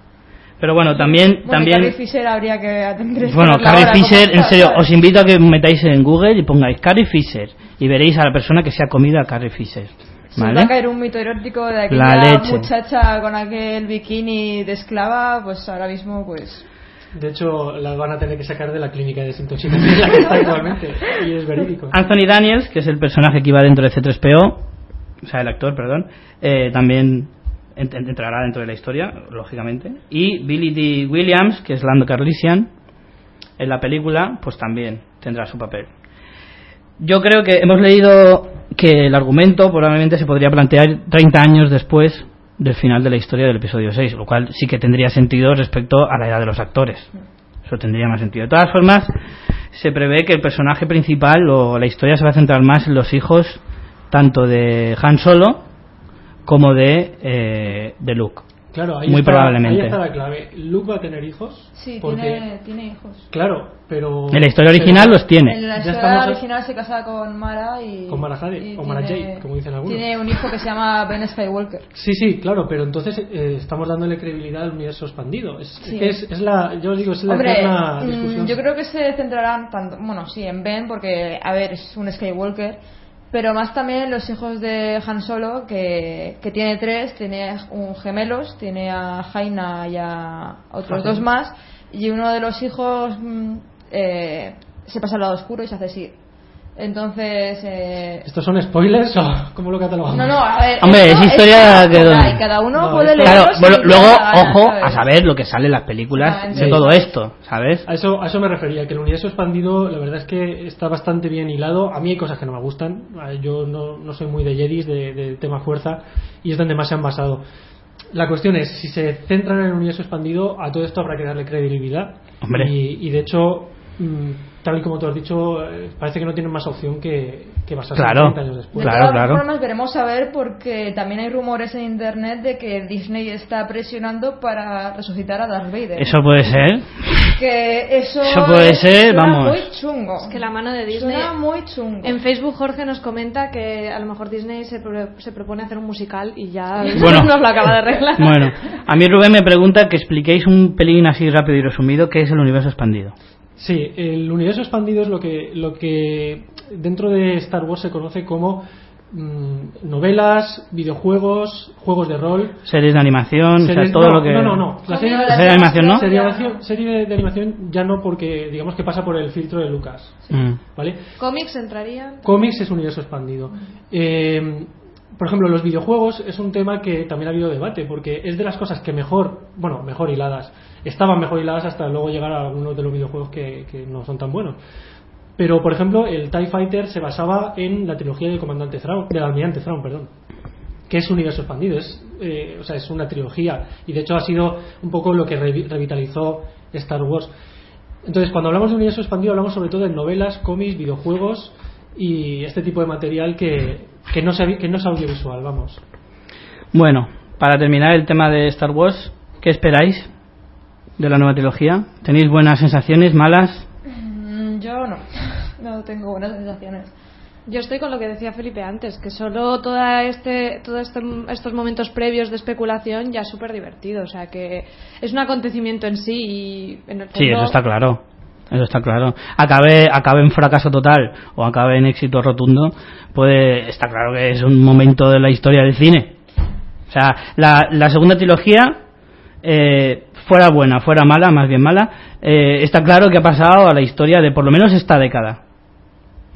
Pero bueno, también... Bueno, también Carrie Fisher habría que que bueno, Carrie Fisher, en serio, os invito a que metáis en Google y pongáis Carrie Fisher y veréis a la persona que se ha comido a Carrie Fisher. Se os va ¿Vale? a caer un mito erótico de La aquella leche. muchacha con aquel bikini de esclava, pues ahora mismo pues De hecho, la van a tener que sacar de la clínica de desintoxicación en la que está actualmente. Y es verídico. Anthony Daniels, que es el personaje que iba dentro de C3PO, o sea, el actor, perdón, eh, también ent- ent- entrará dentro de la historia, lógicamente. Y Billy D. Williams, que es Lando Carlisian, en la película, pues también tendrá su papel. Yo creo que hemos leído que el argumento probablemente se podría plantear 30 años después del final de la historia del episodio 6, lo cual sí que tendría sentido respecto a la edad de los actores. Eso tendría más sentido. De todas formas, se prevé que el personaje principal o la historia se va a centrar más en los hijos tanto de Han Solo como de, eh, de Luke. Claro, ahí Muy está, probablemente. Ahí está la clave. Luke va a tener hijos. Sí, porque, tiene, tiene hijos. Claro, pero. En la historia original los tiene. En la historia estamos- original se casa con Mara y. Con Mara Jade, y o Mara tiene- Jade, como dicen algunos. Tiene un hijo que se llama Ben Skywalker. Sí, sí, claro, pero entonces eh, estamos dándole credibilidad al universo expandido. Es, Sí. es, es la, yo os digo, es la Hombre, eterna mm, discusión. yo creo que se centrarán tanto, bueno, sí, en Ben, porque, a ver, es un Skywalker, pero más también los hijos de Han Solo, que, que tiene tres, tiene un gemelos, tiene a Jaina y a otros Ajá. dos más, y uno de los hijos mm, eh, se pasa al lado oscuro y se hace Sith. Entonces, eh, ¿Estos son spoilers o cómo lo catalogamos? no, no, a ver. Hombre, es historia es que- y cada uno No, puede esto- Claro, bueno, luego, gana, ojo ¿sabes? a saber lo que sale en las películas Ah, de sí. todo esto, ¿sabes? A eso, a eso me refería, que el universo expandido la verdad es que está bastante bien hilado. A mí hay cosas que no me gustan. Yo no, no soy muy de Jedis, de, de tema fuerza, y es donde más se han basado. La cuestión es, si se centran en el universo expandido, a todo esto habrá que darle credibilidad. Hombre. Y, y de hecho, mm, tal y como tú has dicho, eh, parece que no tienen más opción que, que basarse Claro. en 30 años después. De Claro, todas claro. formas, veremos a ver porque también hay rumores en internet de que Disney está presionando para resucitar a Darth Vader. Eso puede ser. Que eso, Eso puede es- ser, suena vamos. muy chungo. Es que la mano de Disney. Suena muy chungo. En Facebook Jorge nos comenta que a lo mejor Disney se, pro- se propone hacer un musical y ya Bueno. nos lo acaba de arreglar. Bueno, a mí Rubén me pregunta que expliquéis un pelín así rápido y resumido qué es el universo expandido. Sí, el universo expandido es lo que, lo que dentro de Star Wars se conoce como mm, novelas, videojuegos, juegos de rol. Series de animación, o sea, series- todo no, lo que... No, no, no. La serie, Serie de animación, ¿no? Serie de animación, serie de- de animación ya no porque digamos que pasa por el filtro de Lucas. Mm. ¿Vale? Cómics entrarían. Cómics es universo expandido. Eh, por ejemplo, los videojuegos es un tema que también ha habido debate, porque es de las cosas que mejor, bueno, mejor hiladas, estaban mejor hiladas hasta luego llegar a algunos de los videojuegos que, que no son tan buenos. Pero, por ejemplo, el TIE Fighter se basaba en la trilogía del comandante Thrawn, del almirante Thrawn, perdón, que es universo expandido, es, eh, o sea, es una trilogía, y de hecho ha sido un poco lo que revi- revitalizó Star Wars. Entonces, cuando hablamos de universo expandido, hablamos sobre todo de novelas, cómics, videojuegos y este tipo de material que, que, no, es, que no es audiovisual, vamos. Bueno, para terminar el tema de Star Wars, ¿qué esperáis de la nueva trilogía? ¿Tenéis buenas sensaciones, malas? Mm, Yo no. No tengo buenas sensaciones. Yo estoy con lo que decía Felipe antes, que solo toda este, todo este, estos momentos previos de especulación ya es súper divertido. O sea, que es un acontecimiento en sí y en el Sí, fondo- eso está claro. Eso está claro. Acabe, acabe en fracaso total o acabe en éxito rotundo, puede, está claro que es un momento de la historia del cine. O sea, la, la segunda trilogía, eh, fuera buena, fuera mala, más bien mala, eh, está claro que ha pasado a la historia de por lo menos esta década.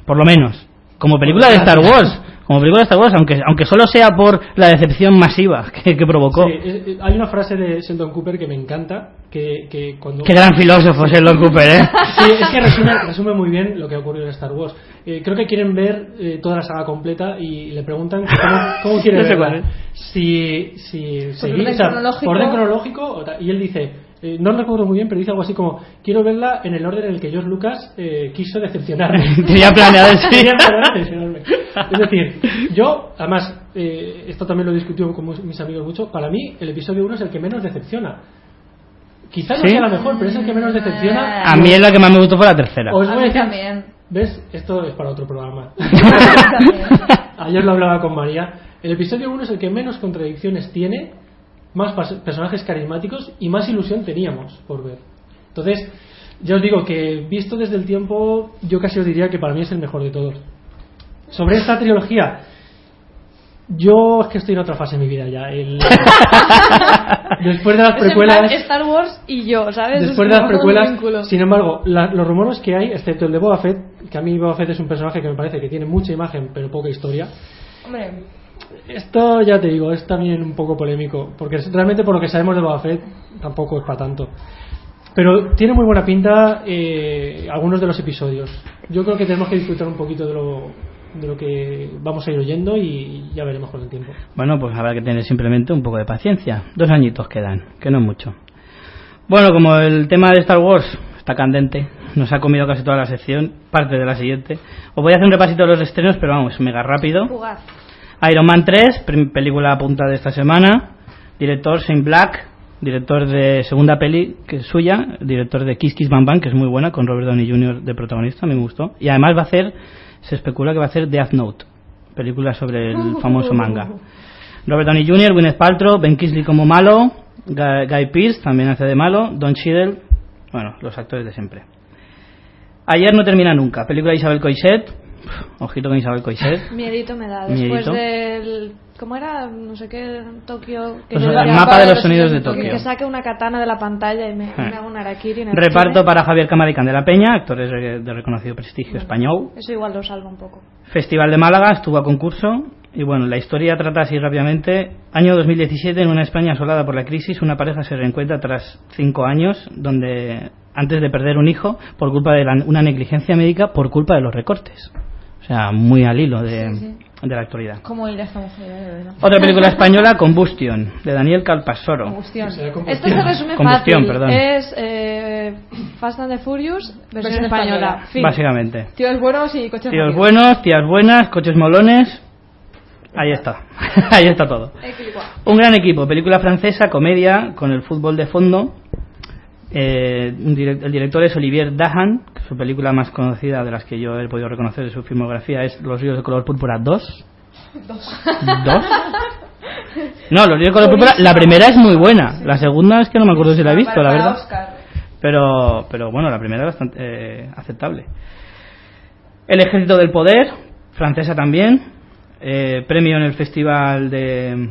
Por lo menos. Como película de Star Wars. Como película de Star Wars, aunque, aunque solo sea por la decepción masiva que, que provocó. Sí, eh, eh, hay una frase de Sheldon Cooper que me encanta, que, que cuando... Qué gran filósofo es Sheldon Cooper, ¿eh? Sí, es que resume, resume muy bien lo que ha ocurrido en Star Wars. Eh, creo que quieren ver eh, toda la saga completa y le preguntan cómo, cómo quiere No sé verla. cuál es. Si, si seguir- orden o sea, cronológico. orden cronológico, o ta- y él dice, eh, no recuerdo muy bien, pero dice algo así como, quiero verla en el orden en el que George Lucas eh, quiso decepcionarme. Tenía planeado decepcionarme. Es decir, yo, además, eh, esto también lo he discutido con mis amigos mucho, para mí el episodio 1 es el que menos decepciona. Quizá no sea la mejor, pero es el que menos decepciona. A mí es la que más me gustó fue la tercera. Os voy a decir- también. ¿Ves? Esto es para otro programa. Ayer lo hablaba con María. El episodio 1 es el que menos contradicciones tiene, más personajes carismáticos y más ilusión teníamos por ver. Entonces, ya os digo que visto desde el tiempo, yo casi os diría que para mí es el mejor de todos. Sobre esta trilogía, yo es que estoy en otra fase de mi vida ya. El- Después de las precuelas. Star Wars y yo, ¿sabes? Después Es de las precuelas, sin embargo, la- los rumores que hay, excepto el de Boba Fett, que a mí Boba Fett es un personaje que me parece que tiene mucha imagen pero poca historia, Hombre, esto ya te digo, es también un poco polémico, porque es- realmente por lo que sabemos de Boba Fett tampoco es para tanto. Pero tiene muy buena pinta eh, algunos de los episodios. Yo creo que tenemos que disfrutar un poquito de lo, de lo que vamos a ir oyendo y ya veremos con el tiempo. Bueno, pues habrá que tener simplemente un poco de paciencia. Dos añitos quedan, que no es mucho. Bueno, como el tema de Star Wars está candente, nos ha comido casi toda la sección, parte de la siguiente. Os voy a hacer un repasito de los estrenos, pero vamos, mega rápido. Jugar. Iron Man 3, prim- película punta de esta semana. Director Shane Black, director de segunda peli que es suya, director de Kiss Kiss Bang Bang, que es muy buena, con Robert Downey Jr. de protagonista, me gustó. Y además va a hacer, se especula que va a hacer Death Note, película sobre el famoso manga. Robert Downey Jr., Gwyneth Paltrow, Ben Kingsley como malo, Guy, Guy Pearce también hace de malo, Don Cheadle, bueno, los actores de siempre. Ayer no termina nunca, película de Isabel Coixet, ojito con Isabel Coixet. Miedito me da. Después Miedito. del. ¿Cómo era? No sé qué, Tokio. que Pues el mapa de los sonidos de Que Tokio. saque una katana de la pantalla y me, Eh. me haga un harakiri. en el Reparto para Javier Cámara y Candela Peña, actores de de reconocido prestigio español. Eso igual lo salva un poco. Festival de Málaga estuvo a concurso y bueno, la historia trata así rápidamente. Año 2017, en una España asolada por la crisis, una pareja se reencuentra tras cinco años donde antes de perder un hijo por culpa de la- una negligencia médica por culpa de los recortes. Sea, muy al hilo de, Sí, de la actualidad. ¿Cómo ir a esta mujer? Otra película española, Combustion, de Daniel Calpasoro. Combustión. Esto se resume Combustión, fácil. perdón. Es eh, Fast and the Furious, versión, Versión española. española. Fin. Básicamente. Tíos buenos y coches Tíos rápidos. buenos, tías buenas, coches molones. Ahí está. Ahí está todo. Un gran equipo, película francesa, comedia, con el fútbol de fondo. Eh, el director es Olivier Dahan, que su película más conocida de las que yo he podido reconocer de su filmografía es Los ríos de color púrpura 2. ¿Dos? No, Los ríos de color púrpura, la primera es muy buena, la segunda es que no me acuerdo si la he visto, la verdad. Pero, pero bueno, la primera es bastante eh, aceptable. El Ejército del Poder, francesa también. eh, premio en el Festival de.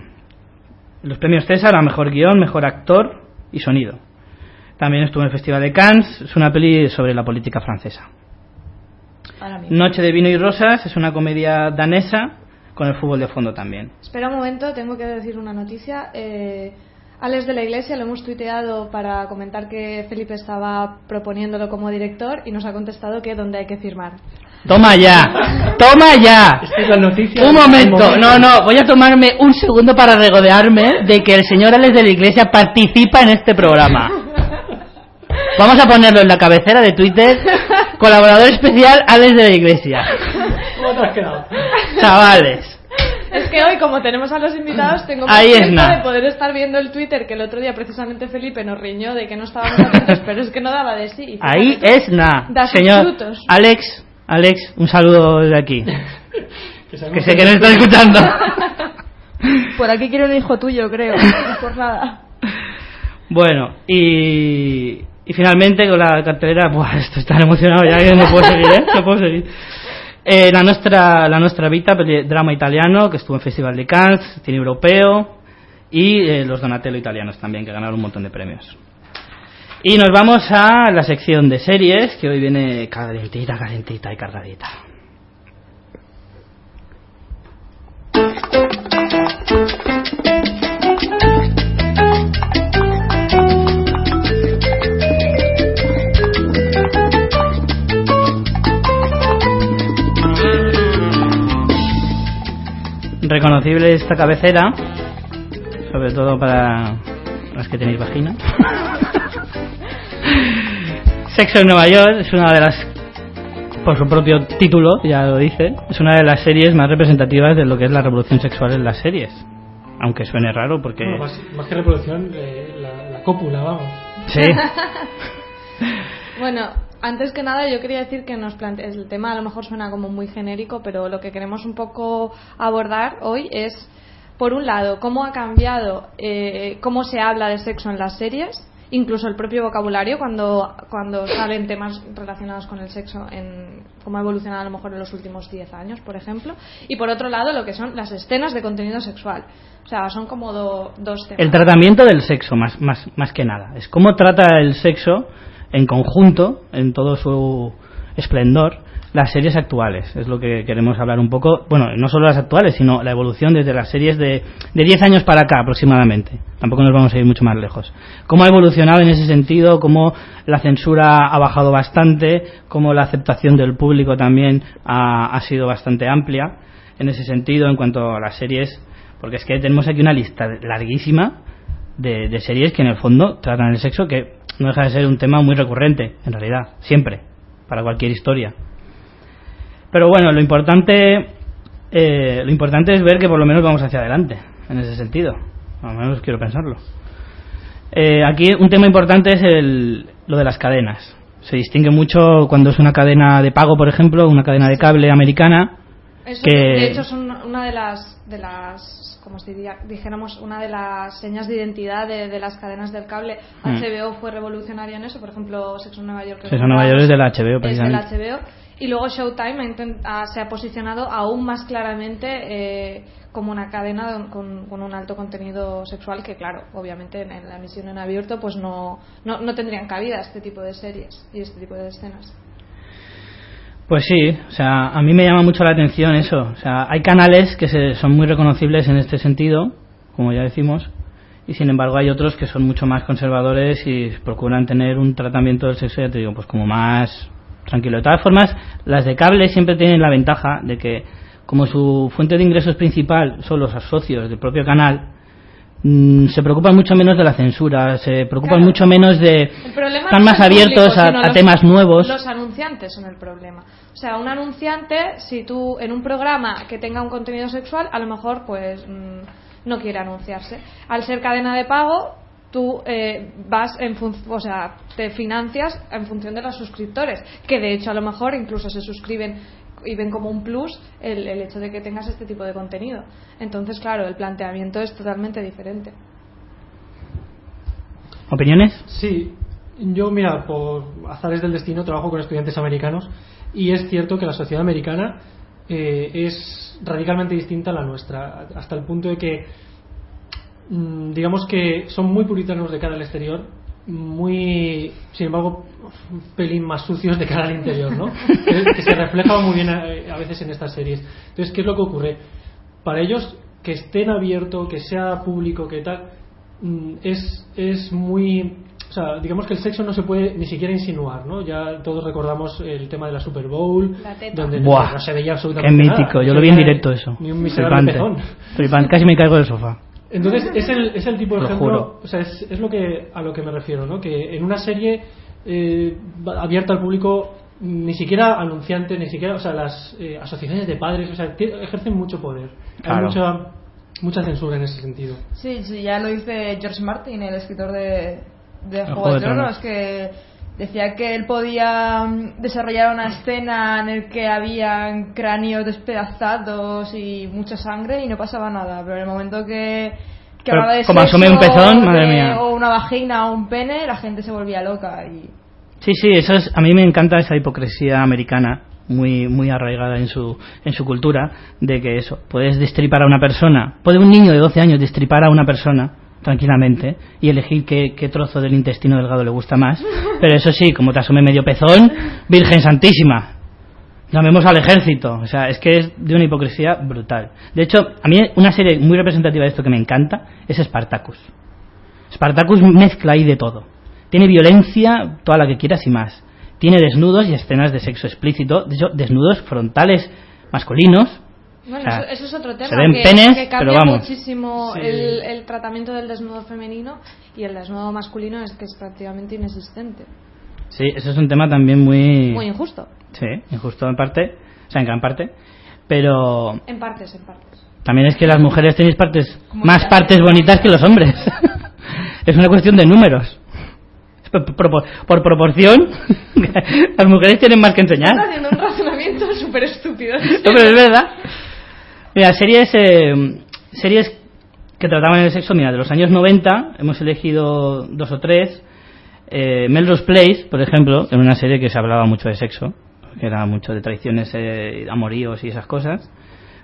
Los premios César a mejor guion, mejor actor y sonido. También estuvo en el Festival de Cannes. Es una peli sobre la política francesa. Noche de vino y rosas es una comedia danesa con el fútbol de fondo también. Espera un momento, tengo que decir una noticia. Eh, Alex de la Iglesia lo hemos tuiteado para comentar que Felipe estaba proponiéndolo como director y nos ha contestado que donde hay que firmar. ¡Toma ya! ¡Toma ya! Esta es la noticia. Un momento, no, no, voy a tomarme un segundo para regodearme de que el señor Alex de la Iglesia participa en este programa. Vamos a ponerlo en la cabecera de Twitter, colaborador especial Alex de la Iglesia. ¿Cómo te has quedado? Chavales, Es que hoy, como tenemos a los invitados, tengo más Ahí tiempo de poder estar viendo el Twitter, que el otro día precisamente Felipe nos riñó de que no estábamos atentos, pero es que no daba de sí. Y ahí es nada. Señor frutos. Alex, Alex, un saludo desde aquí, que sé que no está escuchando. Por aquí quiero un hijo tuyo, creo. No por nada. Bueno, y, y finalmente con la cartelera, buah, estoy tan emocionado ya que no puedo seguir, ¿eh? No puedo seguir. Eh, la nuestra la nuestra vita, drama italiano, que estuvo en Festival de Cannes, cine europeo, y eh, los Donatello italianos también, que ganaron un montón de premios. Y nos vamos a la sección de series, que hoy viene calentita, calentita y cargadita. Reconocible esta cabecera, sobre todo para las que tenéis vagina. Sexo en Nueva York es una de las, por su propio título, ya lo dice, es una de las series más representativas de lo que es la revolución sexual en las series. Aunque suene raro porque... Bueno, más, más que reproducción, eh, la, la cópula, vamos. Sí, Bueno, antes que nada yo quería decir que nos plante el tema a lo mejor suena como muy genérico, pero lo que queremos un poco abordar hoy es, por un lado, cómo ha cambiado, eh, cómo se habla de sexo en las series, incluso el propio vocabulario cuando, cuando salen temas relacionados con el sexo, en cómo ha evolucionado a lo mejor en los últimos 10 años, por ejemplo, y por otro lado lo que son las escenas de contenido sexual. O sea, son como do- dos temas. el tratamiento del sexo más, más, más que nada. Es cómo trata el sexo en conjunto, en todo su esplendor, las series actuales. Es lo que queremos hablar un poco. Bueno, no solo las actuales, sino la evolución desde las series de, de 10 años para acá aproximadamente. Tampoco nos vamos a ir mucho más lejos. Cómo ha evolucionado en ese sentido, cómo la censura ha bajado bastante, cómo la aceptación del público también ha, ha sido bastante amplia en ese sentido en cuanto a las series. Porque es que tenemos aquí una lista larguísima de, de series que en el fondo tratan el sexo que no deja de ser un tema muy recurrente, en realidad, siempre. para cualquier historia. Pero bueno, lo importante, eh, lo importante es ver que por lo menos vamos hacia adelante, en ese sentido. Al menos quiero pensarlo. Eh, aquí un tema importante es el, lo de las cadenas. Se distingue mucho cuando es una cadena de pago, por ejemplo, una cadena de cable americana. Eso, que de hecho, son una de las, de las como si dijéramos, una de las señas de identidad de, de las cadenas del cable. Mm. HBO fue revolucionario en eso, por ejemplo, Sexo en Nueva York. Sexo en Nueva York es de la HBO, es del precisamente. HBO. Y luego Showtime ha se ha posicionado aún más claramente eh, como una cadena con un alto contenido sexual que, claro, obviamente en, en la emisión en abierto pues no, no, no tendrían cabida este tipo de series y este tipo de escenas. Pues sí, o sea, a mí me llama mucho la atención eso. O sea, hay canales que se- son muy reconocibles en este sentido, como ya decimos, y sin embargo hay otros que son mucho más conservadores y procuran tener un tratamiento del sexo, ya te digo, pues como más tranquilo. De todas formas, las de cable siempre tienen la ventaja de que, como su fuente de ingresos principal son los socios del propio canal, mm, se preocupan mucho menos de la censura, se preocupan Claro. mucho menos de... Están no más es abiertos público, a, sino a los- temas nuevos. Los anunciantes son el problema. O sea, un anunciante, si tú en un programa que tenga un contenido sexual, a lo mejor pues mm, no quiere anunciarse. Al ser cadena de pago, tú eh, vas en fun- o sea, te financias en función de los suscriptores, que de hecho a lo mejor incluso se suscriben y ven como un plus el, el hecho de que tengas este tipo de contenido. Entonces, claro, el planteamiento es totalmente diferente. ¿Opiniones? Sí, yo mira, por azares del destino trabajo con estudiantes americanos y es cierto que la sociedad americana eh, es radicalmente distinta a la nuestra, hasta el punto de que mm, digamos que son muy puritanos de cara al exterior, muy, sin embargo, un pelín más sucios de cara al interior, ¿no? que, que se refleja muy bien a, a veces en estas series. Entonces, ¿qué es lo que ocurre? Para ellos, que estén abierto, que sea público, que tal, mm, es, es muy o sea, digamos que el sexo no se puede ni siquiera insinuar, ¿no? Ya todos recordamos el tema de la Super Bowl, La teta. donde Buah, no se veía Qué absolutamente nada. mítico, yo lo vi en directo eso. Ni un miserable pezón. Flipante, casi me caigo del sofá. Entonces, es el, es el tipo de Lo ejemplo, juro. o sea, es, es lo que, a lo que me refiero, ¿no? Que en una serie eh, abierta al público, ni siquiera anunciantes, ni siquiera, o sea, las eh, asociaciones de padres, o sea, ejercen mucho poder. Hay mucha, mucha censura en ese sentido. Sí, sí, ya lo dice George Martin, el escritor de, de Juego Juego de de Tronos, Tronos. que decía que él podía mm, desarrollar una escena en el que habían cráneos despedazados y mucha sangre y no pasaba nada, pero en el momento que, que hablaba de como sexo, asome un pezón, madre de- mía. o una vagina o un pene, la gente se volvía loca y Sí, sí, eso es, a mí me encanta esa hipocresía americana, muy, muy arraigada en su, en su cultura, de que eso, puedes destripar a una persona, puede un niño de 12 años destripar a una persona tranquilamente y elegir qué, qué trozo del intestino delgado le gusta más, pero eso sí, como te asome medio pezón, Virgen Santísima, llamemos al ejército, o sea, es que es de una hipocresía brutal. De hecho, a mí una serie muy representativa de esto que me encanta es Spartacus. Spartacus mezcla ahí de todo. Tiene violencia, toda la que quieras y más. Tiene desnudos y escenas de sexo explícito, de hecho, desnudos frontales masculinos. Bueno, O sea, eso, eso es otro tema. se ven que, penes, que cambia pero vamos. muchísimo Sí. el, el tratamiento del desnudo femenino y el desnudo masculino es que es prácticamente inexistente. Sí, eso es un tema también muy... Muy injusto. Sí, injusto en parte, o sea, en gran parte. Pero En partes, en partes. también es que las mujeres tenéis partes, Como más ya- partes bonitas que los hombres. es una cuestión de números. Por, por- por proporción, las mujeres tienen más que enseñar. Estás haciendo un razonamiento súper estúpido. No, pero es verdad. Mira, series, eh, series que trataban el sexo, mira, de los años 90 hemos elegido dos o tres. Eh, Melrose Place, por ejemplo, era una serie que se hablaba mucho de sexo, que era mucho de traiciones, eh, amoríos y esas cosas.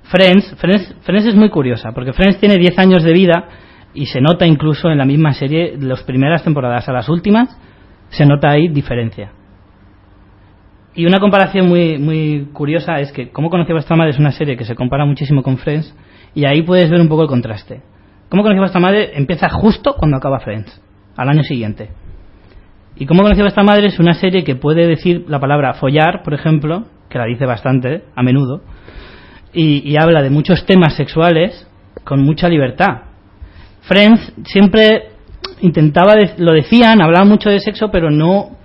Friends, Friends, Friends es muy curiosa, porque Friends tiene 10 años de vida y se nota incluso en la misma serie, las primeras temporadas a las últimas, se nota ahí diferencia. Y una comparación muy, muy curiosa es que Cómo conocí a vuestra madre es una serie que se compara muchísimo con Friends y ahí puedes ver un poco el contraste. Cómo conocí a vuestra madre empieza justo cuando acaba Friends, al año siguiente. Y Cómo conocí a vuestra madre es una serie que puede decir la palabra follar, por ejemplo, que la dice bastante a menudo, y, y habla de muchos temas sexuales con mucha libertad. Friends siempre intentaba, lo decían, hablaban mucho de sexo, pero no, ¿Te has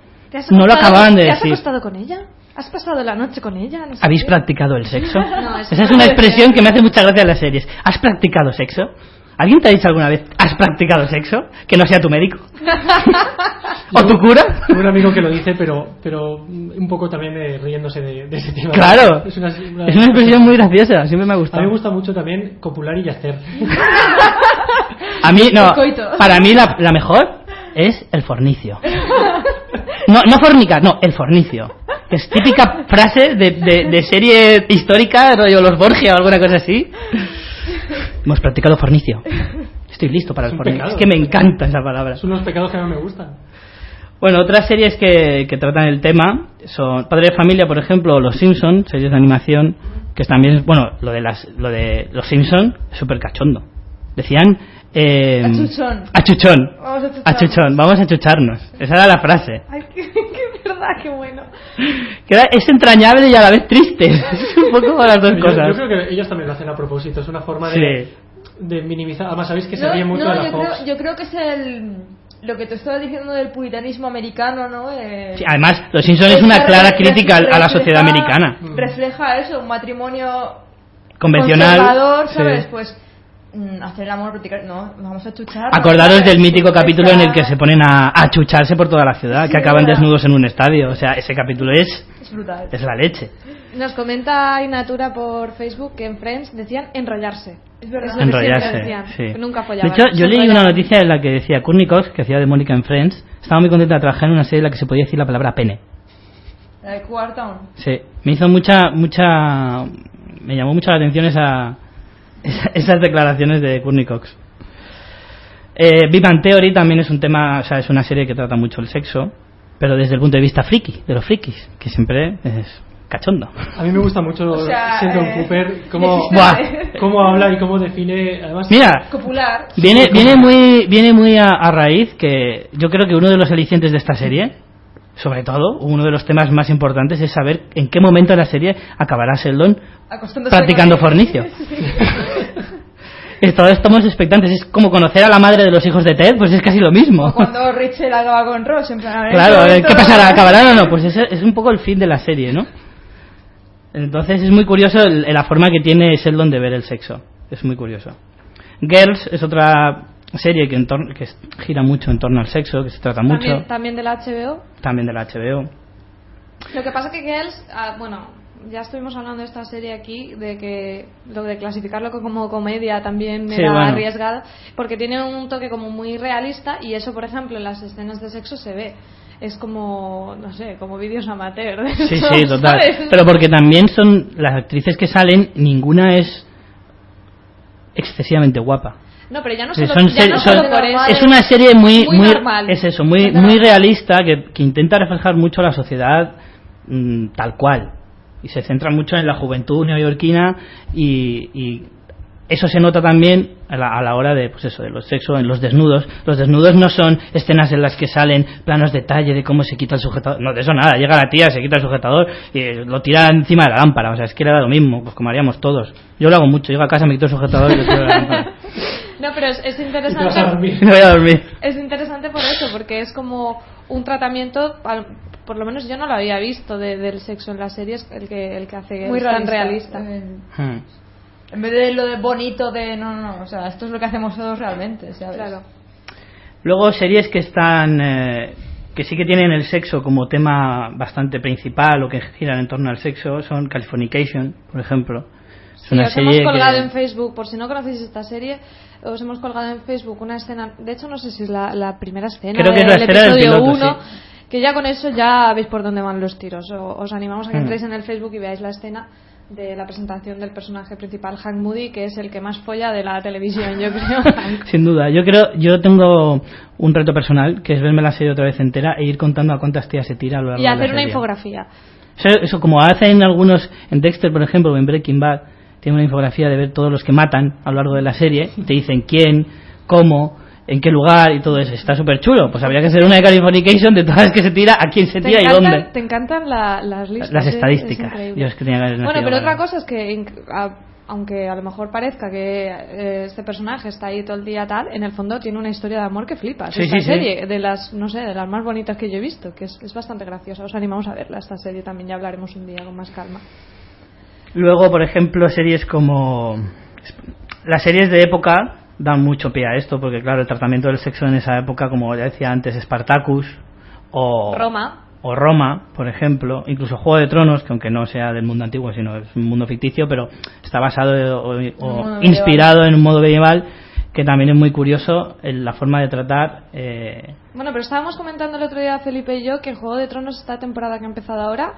No lo acababan de ¿Te has decir. acostado con ella? ¿Has pasado la noche con ella? No sé ¿Habéis qué. practicado el sexo? No, Esa es una expresión que me hace mucha gracia en las series. ¿Has practicado sexo? ¿Alguien te ha dicho alguna vez, ¿has practicado sexo? Que no sea tu médico. ¿O tu cura? Tengo un amigo que lo dice, pero, pero un poco también eh, riéndose de, de ese tema. Claro. Es una, una- Es una expresión muy graciosa, siempre me ha A gustado. mí me gusta mucho también copular y yacer. A mí, no, para mí la, la mejor es el fornicio. No, no fornicar, no, el fornicio. Que es típica frase de, de, de serie histórica, rollo Los Borgia o alguna cosa así. Hemos practicado fornicio. Estoy listo para el fornicio. Es que me encanta esa palabra. Son unos pecados que mí me gustan. Bueno, otras series que, que tratan el tema son Padre de Familia, por ejemplo, Los Simpson, series de animación, que también, bueno, lo de las, lo de Los Simpson es súper cachondo. Decían eh, Achuchón. achuchón. Vamos a chucharnos. Achuchón, vamos a chucharnos. Esa era la frase. Ay, qué, qué verdad, qué bueno. Que era- es entrañable y a la vez triste. Es un poco las dos Yo, cosas. yo creo que ellos también lo hacen a propósito. Es una forma de, Sí. de minimizar. Además, sabéis que se No, ríe mucho no, de la yo, Fox. creo, yo creo que es el lo que te estaba diciendo del puritanismo americano, ¿no? El- Sí, además, Los Simpson es una clara crítica a la refleja- sociedad americana. Refleja eso, un matrimonio Convencional. conservador, ¿sabes? Sí. Pues mm, hacer el amor, practicar- no, vamos a chuchar. Acordaros del mítico capítulo en el que se ponen a, a chucharse por toda la ciudad, Sí, que acaban verdad. desnudos en un estadio. O sea, ese capítulo es, Es brutal. es la leche. Nos comenta Inatura por Facebook que en Friends decían enrollarse. Es verdad. Enrollarse. decían, sí. nunca De follaban. hecho, yo leí una noticia en la que decía Cox, que hacía de Mónica en Friends, estaba muy contenta de trabajar en una serie en la que se podía decir la palabra pene. La de Quartown. Sí, me hizo mucha, mucha, me llamó mucho la atención esa- esas declaraciones de Courtney Cox. Eh, Big Bang Theory también es un tema, o sea, es una serie que trata mucho el sexo, pero desde el punto de vista friki, de los frikis, que siempre es cachondo. A mí me gusta mucho O sea, Sheldon eh, Cooper, cómo, Buah. cómo habla y cómo define. Además, Mira, Copular. viene, viene muy, viene muy a, a raíz que yo creo que uno de los alicientes de esta serie, sobre todo, uno de los temas más importantes es saber en qué momento de la serie acabará Sheldon practicando fornicio. Y Todos estamos expectantes. Es como conocer a la madre de los hijos de Ted, pues es casi lo mismo. O cuando Rachel acaba con Ross, en plan, Claro, ¿qué pasará? ¿Acabarán o no? Pues ese es un poco el fin de la serie, ¿no? Entonces es muy curioso el- la forma que tiene Sheldon de ver el sexo. Es muy curioso. Girls es otra serie que, en que gira mucho en torno al sexo, que se trata mucho. También, también de la HBO. También de la HBO. Lo que pasa que Girls, ah, bueno, ya estuvimos hablando de esta serie aquí, de que lo de clasificarlo como comedia también Sí, era bueno. arriesgado, porque tiene un toque como muy realista y eso, por ejemplo, en las escenas de sexo se ve. Es como, no sé, como vídeos amateur. de Sí, sí, total. ¿sabes? Pero porque también son las actrices que salen, ninguna es excesivamente guapa. No, pero ya no solo, son ya son- por eso. es una serie muy Muy muy, normal. es eso muy Muy realista que, que intenta reflejar mucho la sociedad mm, tal cual. Y se centra mucho en la juventud neoyorquina y, y eso se nota también a la, a la hora de pues eso de los sexos en los desnudos. Los desnudos no son escenas en las que salen planos detalle de cómo se quita el sujetador. No de eso nada. Llega la tía se quita el sujetador y lo tira encima de la lámpara. O sea es que era lo mismo pues como haríamos todos. Yo lo hago mucho. Llego a casa me quito el sujetador y lo tiro de la lámpara No, pero es, es y te vas a interesante. dormir. me voy a dormir Es interesante por eso, porque es como un tratamiento, al- por lo menos yo no lo había visto de- del sexo en las series, el que, el que hace Muy es tan realista. Eh, Hmm. En vez de lo de bonito de no, no, no, o sea, esto es lo que hacemos todos realmente, ¿sabes? Claro. Luego series que están eh, que sí que tienen el sexo como tema bastante principal o que giran en torno al sexo son Californication, por ejemplo. Es Sí, una os hemos serie colgado que- en Facebook, por si no conocéis esta serie, os hemos colgado en Facebook una escena, de hecho no sé si es la, la primera escena Creo que es la del escena del episodio piloto, 1, que ya con eso ya veis por dónde van los tiros. O- os animamos a que Mm. entréis en el Facebook y veáis la escena de la presentación del personaje principal, Hank Moody, que es el que más folla de la televisión, yo creo. Sin duda, yo creo, yo tengo un reto personal que es verme la serie otra vez entera e ir contando a cuántas tías se tira a lo largo y de la hacer una serie. infografía. Eso, eso como hacen algunos en Dexter, por ejemplo, o en Breaking Bad, tiene una infografía de ver todos los que matan a lo largo de la serie y te dicen quién, cómo, en qué lugar y todo eso. Está súper chulo. Pues habría que hacer una de Californication de todas las que se tira, a quién se ¿Te tira y encantan, dónde. te encantan la- las listas. Las ¿eh? Es estadísticas. es que tenía Bueno, pero otra cosa es que, aunque a lo mejor parezca que eh, este personaje está ahí todo el día tal, en el fondo tiene una historia de amor que flipas. Sí, esta sí, sí. serie, de las, no sé, de las más bonitas que yo he visto, que es, es bastante graciosa. Os animamos a verla, esta serie también, ya hablaremos un día con más calma. Luego, por ejemplo, series como. Las series de época dan mucho pie a esto, porque claro, el tratamiento del sexo en esa época, como ya decía antes, Spartacus o Roma, o Roma, por ejemplo, incluso Juego de Tronos, que aunque no sea del mundo antiguo, sino es un mundo ficticio, pero está basado o, inspirado en un modo medieval, que también es muy curioso en la forma de tratar. eh, Bueno, pero estábamos comentando el otro día Felipe y yo que el Juego de Tronos esta temporada que ha empezado ahora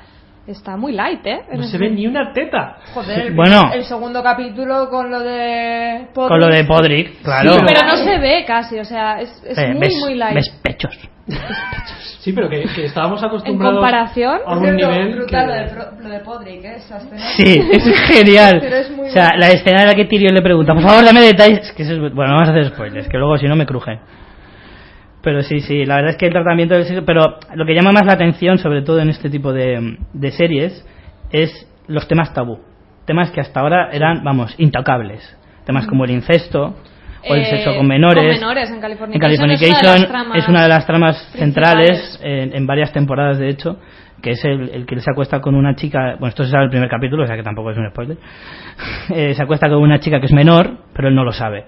está muy light, ¿eh? En No se ve ni una teta. Joder, el, Bueno. el segundo capítulo con lo de. Podrick. con lo de Podrick, claro. Sí, Pero no se ve casi, o sea, es, es Eh, muy, ves, muy light. ves pechos. Sí, pero que, que estábamos En acostumbrados comparación, a un nivel brutal lo, de, que... Pro- lo de Podrick, ¿eh? Esa escena. Sí, es genial. Pero es muy o sea, bueno. la escena en la que Tyrion le pregunta, por favor, dame detalles. Que eso es- bueno, no vamos a hacer spoilers, que luego si no me crujen. Pero sí, sí, la verdad es que el tratamiento del sexo. Pero lo que llama más la atención, sobre todo en este tipo de, de series, es los temas tabú. Temas que hasta ahora eran, vamos, intocables. Temas como el incesto o el eh, sexo con menores. Con menores en California. En Californication es una de las tramas centrales en, en varias temporadas, de hecho, que es el, el que se acuesta con una chica. Bueno, esto se sabe en el primer capítulo, o sea que tampoco es un spoiler. Eh, se acuesta con una chica que es menor, pero él no lo sabe.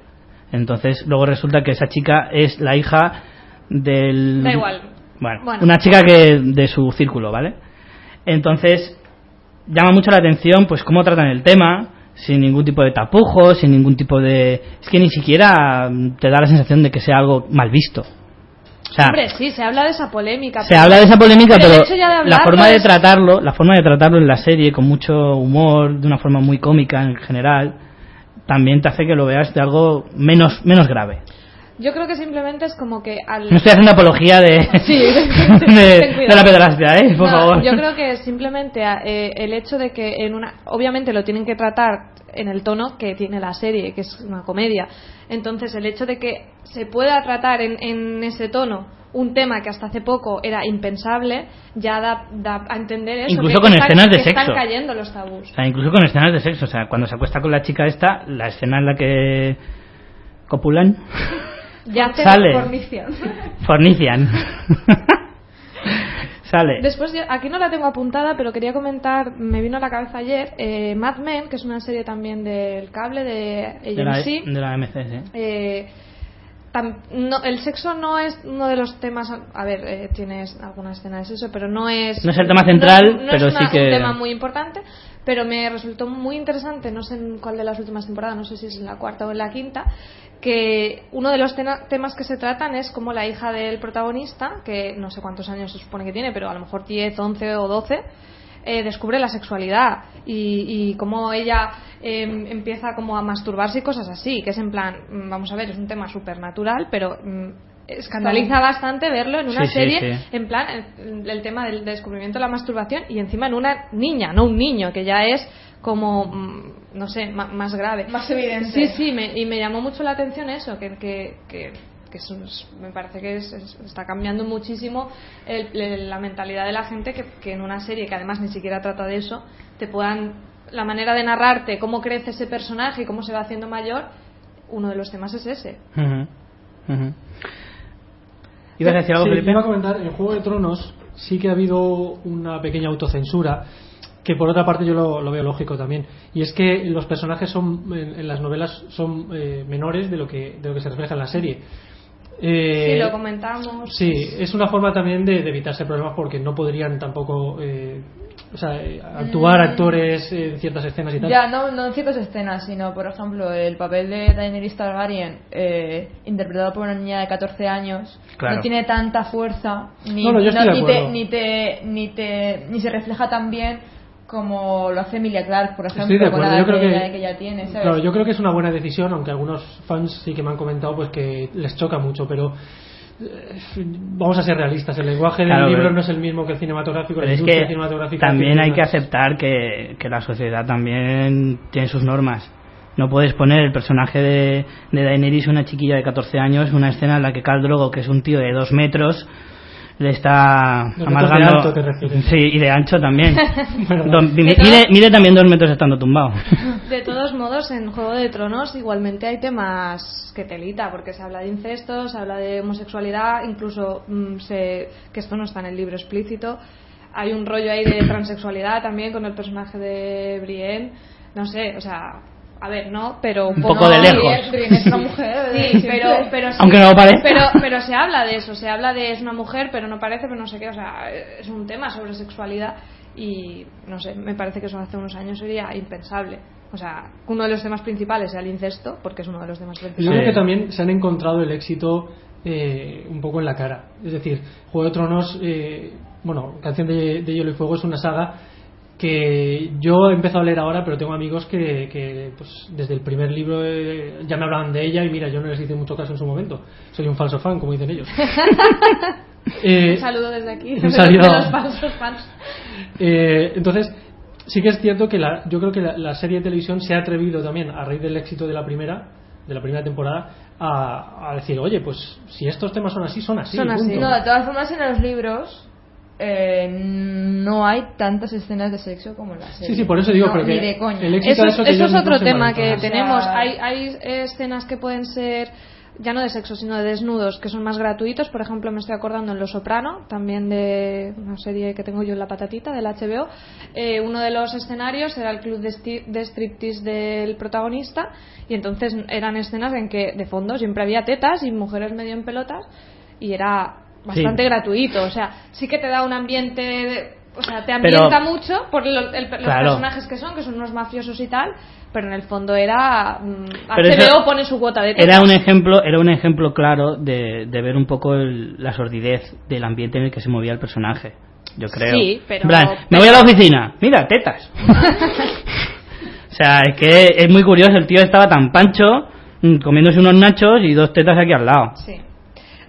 Entonces, luego resulta que esa chica es la hija del. Da igual. Bueno, Bueno. una chica que de su círculo, ¿vale? Entonces, llama mucho la atención, pues, cómo tratan el tema, sin ningún tipo de tapujo, sin ningún tipo de. Es que ni siquiera te da la sensación de que sea algo mal visto. O sea, Hombre, sí, se habla de esa polémica. se pero- habla de esa polémica, pero la forma de es- tratarlo, la forma de tratarlo en la serie con mucho humor, de una forma muy cómica en general, también te hace que lo veas de algo menos menos grave. Yo creo que simplemente es como que al... No estoy haciendo apología de, Sí, de, de la pederastia, ¿eh? Por No, favor. Yo creo que simplemente eh, el hecho de que en una, obviamente lo tienen que tratar en el tono que tiene la serie, que es una comedia. Entonces el hecho de que se pueda tratar en, en ese tono un tema que hasta hace poco era impensable, ya da, da a entender eso. Incluso que con están- escenas de que sexo. Están cayendo los tabús. O sea, incluso con escenas de sexo. O sea, cuando se acuesta con la chica esta, la escena en la que copulan, Ya te Sale. Fornición. fornician. Sale. Después, yo- aquí no la tengo apuntada, pero quería comentar, me vino a la cabeza ayer, eh, Mad Men, que es una serie también del cable de de, la, AMC. de la AMC, sí. Eh, no, el sexo no es uno de los temas. A ver, eh, tienes alguna escena de sexo, pero no es. No es el tema central, no- no pero es una- sí que- un tema muy importante. Pero me resultó muy interesante, no sé en cuál de las últimas temporadas, no sé si es en la cuarta o en la quinta, que uno de los temas que se tratan es como la hija del protagonista, que no sé cuántos años se supone que tiene, pero a lo mejor 10, 11 o 12, eh, descubre la sexualidad y, y cómo ella eh, empieza como a masturbarse y cosas así, que es en plan, mm, vamos a ver, es un tema súper natural, pero mm, escandaliza bastante verlo en una Sí, serie, sí. en plan, el, el tema del descubrimiento de la masturbación y encima en una niña, no un niño, que ya es como, mm, no sé, más grave. Más evidente. Sí, sí, me- y me llamó mucho la atención eso, que, que, que, que es me parece que es- es- está cambiando muchísimo el- el- la mentalidad de la gente que, que en una serie que además ni siquiera trata de eso, te puedan, la manera de narrarte cómo crece ese personaje y cómo se va haciendo mayor, uno de los temas es ese. Ujú, ujú. ¿Ibas a decir algo, Sí, Felipe? iba a comentar, en Juego de Tronos sí que ha habido una pequeña autocensura, que por otra parte yo lo, lo veo lógico también. Y es que los personajes son en, en las novelas son eh, menores de lo que de lo que se refleja en la serie. Eh, Sí, lo comentamos. Sí, es una forma también de, de evitarse problemas porque no podrían tampoco eh, o sea, eh, actuar actores en ciertas escenas y tal. Ya, no, no en ciertas escenas, sino, por ejemplo, el papel de Daenerys Targaryen, eh, interpretado por una niña de 14 años, Claro. no tiene tanta fuerza, ni, No, no, yo estoy de ni, te, ni, te, ni, te, ni se refleja tan bien como lo hace Emilia Clarke, por ejemplo, Estoy de con la acuerdo, yo creo que, que, ella tiene, ¿sabes? claro, yo creo que es una buena decisión, aunque algunos fans sí que me han comentado pues que les choca mucho, pero eh, vamos a ser realistas, el lenguaje del Claro, libro pero- no es el mismo que el cinematográfico, Pero la es que cinematográfica también hay que aceptar que, que la sociedad también tiene sus normas. No puedes poner el personaje de, de Daenerys, una chiquilla de 14 años, una escena en la que Khal Drogo, que es un tío de 2 metros, le está amargando. de alto te refieres. sí, y de ancho también. Don- mide, mide- mide también dos metros estando tumbado. De todos modos, en Juego de Tronos igualmente hay temas que telita, porque se habla de incesto, se habla de homosexualidad, incluso mm, se, que esto no está en el libro explícito. Hay un rollo ahí de transexualidad también con el personaje de Brienne. No sé, o sea, a ver, no, pero Un poco de lejos. Es una mujer. Sí, pero, pero sí. Aunque no lo. Pero, pero se habla de eso, se habla de es una mujer, pero no parece, pero no sé qué, o sea, es un tema sobre sexualidad y no sé, me parece que eso hace unos años sería impensable. O sea, que uno de los temas principales sea el incesto, porque es uno de los temas Yo principales. creo que también se han encontrado el éxito eh, un poco en la cara. Es decir, Juego de Tronos, eh, bueno, Canción de, de Hielo y Fuego es una saga que yo he empezado a leer ahora, pero tengo amigos que, que, pues, desde el primer libro eh, ya me hablaban de ella y mira, yo no les hice mucho caso en su momento. Soy un falso fan, como dicen ellos. Eh, Un saludo desde aquí, un de saludo. los falsos fans. Eh, entonces, sí que es cierto que la, yo creo que la, la serie de televisión se ha atrevido también, a raíz del éxito de la primera, de la primera temporada, a, a decir, oye, pues si estos temas son así, son así. Son así. punto. No, de todas formas, en los libros eh, no hay tantas escenas de sexo como en la serie. Sí, sí, por eso digo, No, pero ni que de coña. el éxito Eso, de es- eso que eso ellos es otro tema que manejan. O sea, tenemos. Hay, hay escenas que pueden ser ya no de sexo, sino de desnudos, que son más gratuitos. Por ejemplo, me estoy acordando en Lo Soprano, también de una serie que tengo yo en la patatita, del HBO. Eh, uno de los escenarios era el club de, sti- de striptease del protagonista, y entonces eran escenas en que de fondo siempre había tetas y mujeres medio en pelotas, y era bastante Sí. gratuito. O sea, sí que te da un ambiente. de- o sea, te Pero- ambienta mucho por lo- el- los Claro. personajes que son, que son unos mafiosos y tal, pero en el fondo era. mm, HBO eso pone su cuota de Era tetas. un ejemplo, era un ejemplo claro de, de ver un poco el- la sordidez del ambiente en el que se movía el personaje. Yo creo. Sí, pero- En plan, me voy a la oficina. Mira, tetas. o sea, es que es muy curioso. El tío estaba tan pancho mm, comiéndose unos nachos y dos tetas aquí al lado. Sí.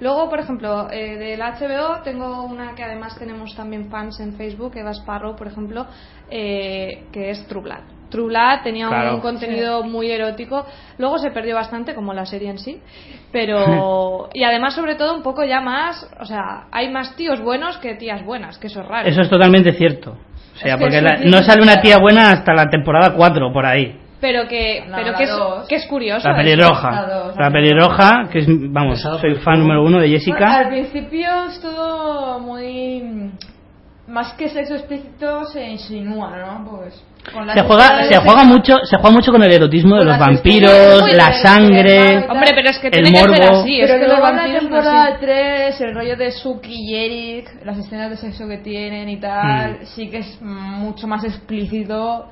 Luego, por ejemplo, eh, del HBO tengo una que además tenemos también fans en Facebook, Eva Sparrow, por ejemplo, eh, que es True Blood. True Blood tenía Claro. un contenido muy erótico, luego se perdió bastante, como la serie en sí, pero... y además, sobre todo, un poco ya más, o sea, hay más tíos buenos que tías buenas, que eso es raro. Eso es totalmente cierto. O sea, Es porque la- no sale una tía buena hasta la temporada 4 por ahí. Pero que, No, pero la que, es, que es curioso. La eso. pelirroja. La dos, La la pelirroja, que es, vamos, Pesado, soy fan número uno de Bueno, Jessica. al principio es todo muy. Más que sexo explícito se insinúa, ¿no? Pues. Con Se juega, se juega mucho, se juega mucho con el erotismo de los vampiros, la sangre, Hombre, pero es que el tiene que ser morbo. así, es Pero que los la vampiros temporada así. 3, el rollo de Suki y Eric, las escenas de sexo que tienen y tal, Mm. sí que es mucho más explícito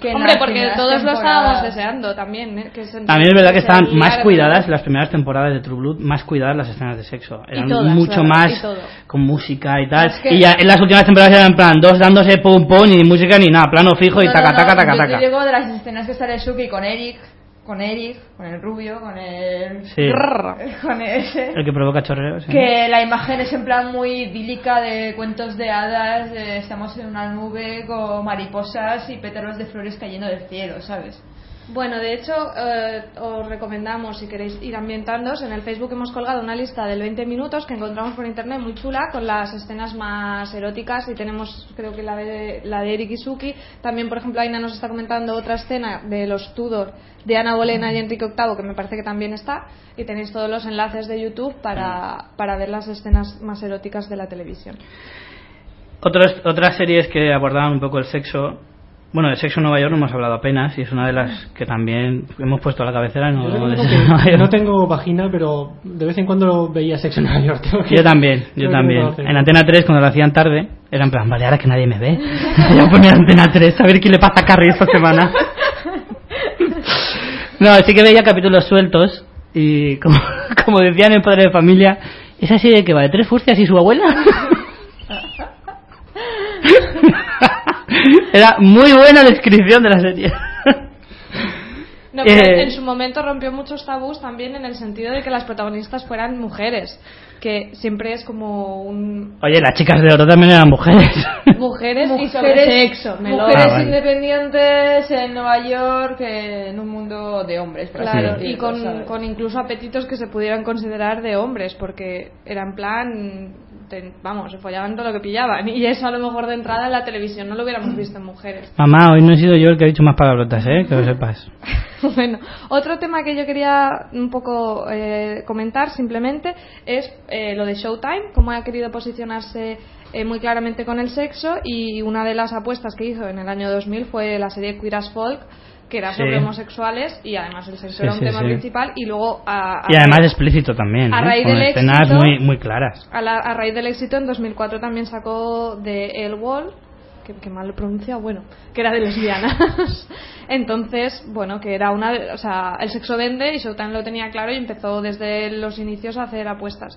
que Hombre, las porque todos lo estábamos deseando también. ¿eh? Que También es verdad que estaban más cuidadas las primeras temporadas de True Blood, más cuidadas las escenas de sexo. Eran todas, mucho claro, más con música y tal. Es que- Y ya en las últimas temporadas eran en plan dos dándose pum pum y música ni nada, plano fijo y taca no, taca no, taca yo te taca. digo de las escenas que sale Suki con Eric, con Eric, con el rubio, con el... Sí. con ese. El que provoca chorreos. ¿sí? Que la imagen es en plan muy idílica de cuentos de hadas, de estamos en una nube con mariposas y pétalos de flores cayendo del cielo, ¿sabes? Bueno, de hecho, eh, os recomendamos, si queréis ir ambientándos, en el Facebook hemos colgado una lista del 20 minutos que encontramos por internet muy chula con las escenas más eróticas y tenemos, creo que la de, la de Eric y Suki. También, por ejemplo, Aina nos está comentando otra escena de los Tudor de Ana Bolena y Enrique VIII, que me parece que también está. Y tenéis todos los enlaces de YouTube para, para ver las escenas más eróticas de la televisión. Otros, otras series que abordaban un poco el sexo. Bueno, de sexo en Nueva York no hemos hablado apenas y es una de las que también hemos puesto a la cabecera. No, Yo de que York. no tengo vagina, pero de vez en cuando veía sexo en Nueva York. Yo también, yo también. En Antena 3, cuando lo hacían tarde, era en plan, vale, ahora que nadie me ve. Voy a poner Antena 3 a ver qué le pasa a Carrie esta semana. No, sí que veía capítulos sueltos y como, como decían en Padre de Familia, esa serie que va de tres furcias y su abuela. Era muy buena descripción de la serie. No, pero Eh, en su momento rompió muchos tabús también en el sentido de que las protagonistas fueran mujeres, que siempre es como un Oye, las chicas de oro también eran mujeres. mujeres, y sobre sexo, me lo- mujeres Ah, vale. independientes en Nueva York en un mundo de hombres. Claro, y con, con incluso apetitos que se pudieran considerar de hombres, porque era en plan te- vamos, se follaban todo lo que pillaban. Y eso a lo mejor de entrada en la televisión no lo hubiéramos visto en mujeres. Mamá, hoy no he sido yo el que ha dicho más palabrotas, ¿eh? Que lo sepas. bueno, otro tema que yo quería un poco eh, comentar simplemente es eh, lo de Showtime, cómo ha querido posicionarse eh, muy claramente con el sexo y una de las apuestas que hizo en el año 2000 fue la serie Queer as Folk que era Sí. sobre homosexuales y además el sexo Sí, era un sí, tema sí. principal y luego a, a- Y además explícito también, a ¿eh? raíz Con del escenas éxito- muy, muy claras. a, la- a raíz del éxito en 2004 también sacó de El Wall que, que mal lo he pronunciado, bueno, que era de lesbianas. Entonces, bueno, que era una, o sea, el sexo vende y Showtime lo tenía claro y empezó desde los inicios a hacer apuestas.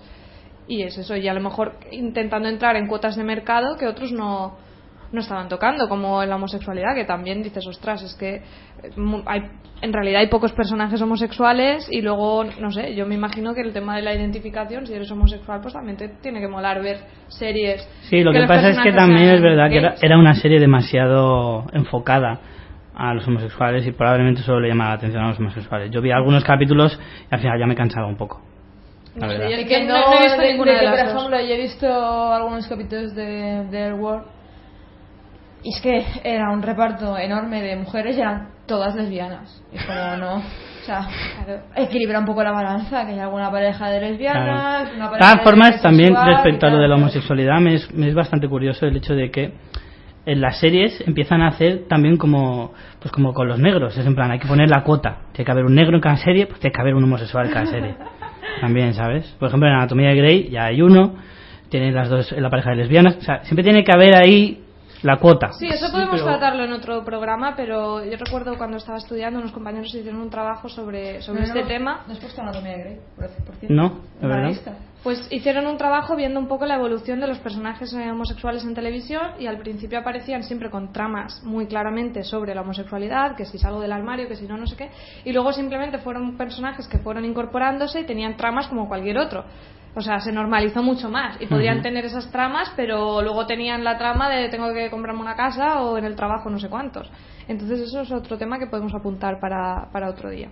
Y es eso, y a lo mejor intentando entrar en cuotas de mercado que otros no, no estaban tocando, como en la homosexualidad, que también dices, ostras, es que eh, mu- hay, en realidad hay pocos personajes homosexuales y luego, no sé, yo me imagino que el tema de la identificación, si eres homosexual, pues también te tiene que molar ver series. Sí, lo que pasa es que también es verdad que era, una serie demasiado enfocada a los homosexuales y probablemente solo le llamaba la atención a los homosexuales. Yo vi algunos capítulos y al final ya me cansaba un poco. La No sé, verdad. yo- Y que no- he visto de- ninguna de de que, las por dos. ejemplo, yo he visto algunos capítulos de, de Air World y es que era un reparto enorme de mujeres y eran todas lesbianas. Y como no. O sea, equilibra un poco la balanza, que hay alguna pareja de lesbianas, Claro. una De pareja todas de formas, también respecto a lo de la homosexualidad, me es, me es bastante curioso el hecho de que en las series empiezan a hacer también como pues como con los negros. Es en plan, hay que poner la cuota. Tiene que haber un negro en cada serie, pues tiene que haber un homosexual en cada serie. También, ¿sabes? Por ejemplo, en Anatomía de Grey ya hay uno, tiene las dos, la pareja de lesbianas. O sea, siempre tiene que haber ahí la cuota. Sí, eso Sí, podemos pero- tratarlo en otro programa, pero yo recuerdo cuando estaba estudiando, unos compañeros hicieron un trabajo sobre, sobre No, este no, tema. No has puesto Anatomía de Grey, por, por cierto. No, de verdad. lista. Pues hicieron un trabajo viendo un poco la evolución de los personajes eh, homosexuales en televisión y al principio aparecían siempre con tramas muy claramente sobre la homosexualidad, que si salgo del armario, que si no, no sé qué, y luego simplemente fueron personajes que fueron incorporándose y tenían tramas como cualquier otro. O sea, se normalizó mucho más y podrían tener esas tramas, pero luego tenían la trama de tengo que comprarme una casa o en el trabajo no sé cuántos. Entonces eso es otro tema que podemos apuntar para, para otro día.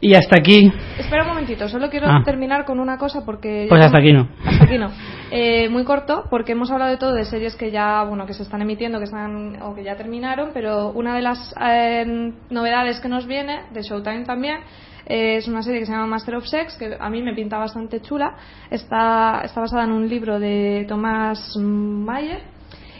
Y hasta aquí, Espera un momentito, solo quiero Ah. terminar con una cosa porque... pues hasta aquí no. Hasta aquí no. Eh, muy corto, porque hemos hablado de todo, de series que ya, bueno, que se están emitiendo, que están, o que ya terminaron, pero una de las eh, novedades que nos viene, de Showtime también, eh, es una serie que se llama Master of Sex, que a mí me pinta bastante chula. Está, está basada en un libro de Thomas Mayer,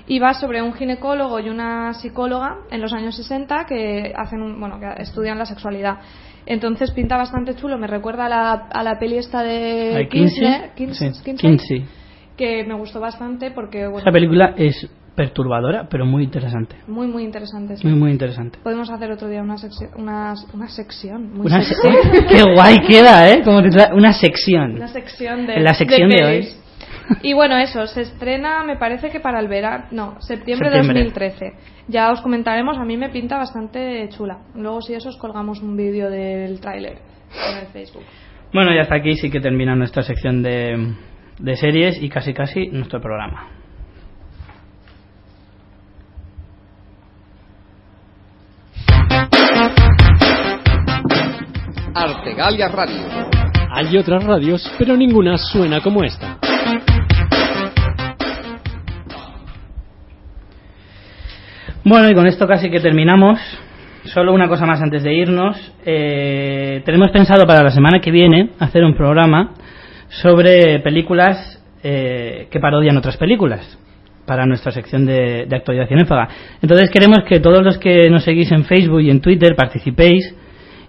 y va sobre un ginecólogo y una psicóloga en los años 60 que hacen un- bueno que estudian la sexualidad. Entonces pinta bastante chulo. Me recuerda a la, a la peli esta de ¿Hay Kinsey, que me gustó bastante porque bueno Esa película es perturbadora, pero muy interesante. muy muy interesante sí. Muy, muy interesante. podemos hacer otro día una sección una, una sección muy Una sexy. se- ¡Qué guay queda, eh! Como una sección. una sección de En la sección de, hoy. Y bueno, eso, se estrena, me parece que para el verano, no, septiembre, de Septiembre. 2013. Ya os comentaremos, a mí me pinta bastante chula. Luego si eso os colgamos un vídeo del tráiler en el Facebook. Bueno, y hasta aquí sí que termina nuestra sección de, de series y casi casi nuestro programa. Artegalia Radio. Hay otras radios, pero ninguna suena como esta. Bueno, y con esto casi que terminamos. Solo una cosa más antes de irnos. Eh, tenemos pensado para la semana que viene hacer un programa sobre películas eh, que parodian otras películas para nuestra sección de, de actualidad cinéfaga. Entonces queremos que todos los que nos seguís en Facebook y en Twitter participéis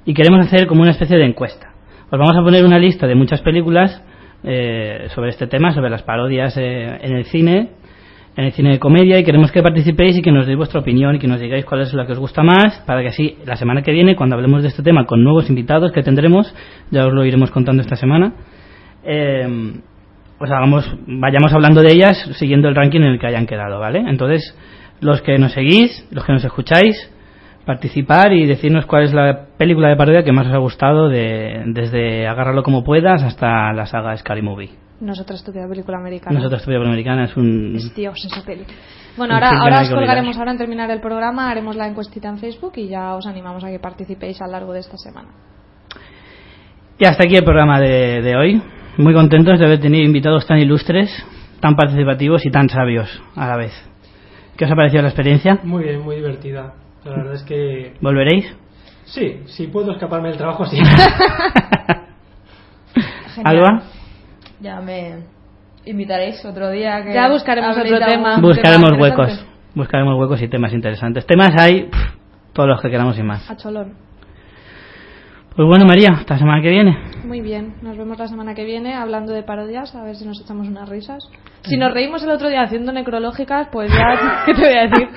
y queremos hacer como una especie de encuesta. Os vamos a poner una lista de muchas películas eh, sobre este tema, sobre las parodias eh, en el cine, en el cine de comedia y queremos que participéis y que nos deis vuestra opinión y que nos digáis cuál es la que os gusta más para que así la semana que viene cuando hablemos de este tema con nuevos invitados que tendremos ya os lo iremos contando esta semana eh, pues hagamos vayamos hablando de ellas siguiendo el ranking en el que hayan quedado vale entonces los que nos seguís los que nos escucháis participar y decirnos cuál es la película de parodia que más os ha gustado de, desde agárralo como puedas hasta la saga Scary Movie Nosotros estúpida película americana. nosotros Estudio Americana es un Es Dios esa peli. Bueno, ahora, ahora os colgaremos, ahora en terminar el programa, haremos la encuestita en Facebook y ya os animamos a que participéis a lo largo de esta semana. Y hasta aquí el programa de, de hoy. muy contentos de haber tenido invitados tan ilustres, tan participativos y tan sabios a la vez. ¿Qué os ha parecido la experiencia? Muy bien, muy divertida. La verdad es que ¿Volveréis? sí, si puedo escaparme del trabajo, sí. ¿Alba? Ya me invitaréis otro día. Que Ya buscaremos otro tema. Buscaremos tema huecos. Buscaremos huecos y temas interesantes. Temas hay pff, todos los que queramos y más. A cholón. Pues bueno, María, hasta la semana que viene. Muy bien, nos vemos la semana que viene hablando de parodias, a ver si nos echamos unas risas. Si nos reímos el otro día haciendo necrológicas, pues ya, ¿qué te voy a decir?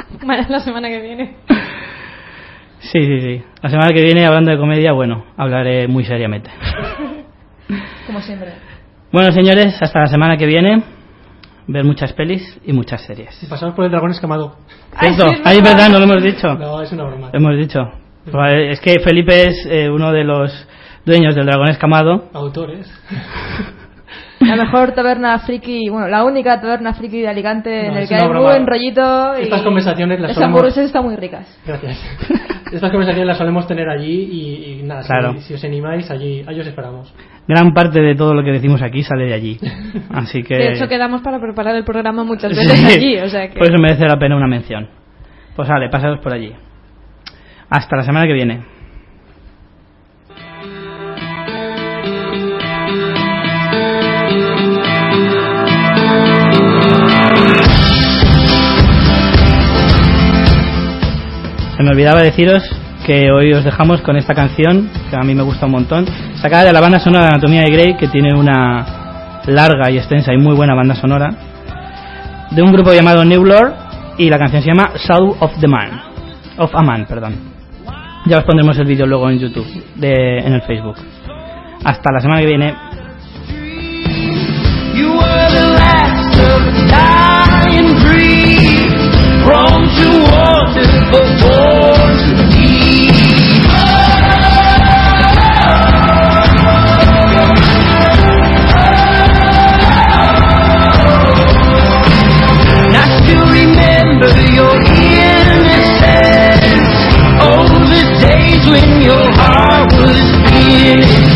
La semana que viene. Sí, sí, sí. La semana que viene, hablando de comedia, bueno, hablaré muy seriamente. Como siempre. Bueno, señores, hasta la semana que viene. Ver muchas pelis y muchas series. Y pasamos por el dragón escamado. ¿Cierto? es Ahí, verdad. no lo hemos dicho. No, es una broma. Lo hemos dicho. Es que Felipe es eh, uno de los dueños del dragón escamado. Autores. La mejor taberna friki, bueno, la única taberna friki de Alicante en No, el es que hay broma. buen rollito. y Estas conversaciones las solemos- hamburguesas están muy ricas. Gracias. Estas conversaciones las solemos tener allí y, y nada, si- Claro. si, os animáis, allí, allí os esperamos. Gran parte de todo lo que decimos aquí sale de allí. Así que. De hecho, quedamos para preparar el programa muchas veces Sí. allí, o sea que... Por eso merece la pena una mención. Pues vale, pasaros por allí. Hasta la semana que viene. Se me olvidaba deciros que hoy os dejamos con esta canción, que a mí me gusta un montón, sacada de la banda sonora de Anatomía de Grey, que tiene una larga y extensa y muy buena banda sonora, de un grupo llamado New Lord, y la canción se llama Soul of the Man. Of a Man, perdón. Ya os pondremos el vídeo luego en YouTube, de, en el Facebook. Hasta la semana que viene. You were the last of dying prone to but born to I still remember your innocence. Oh, the days when your heart was.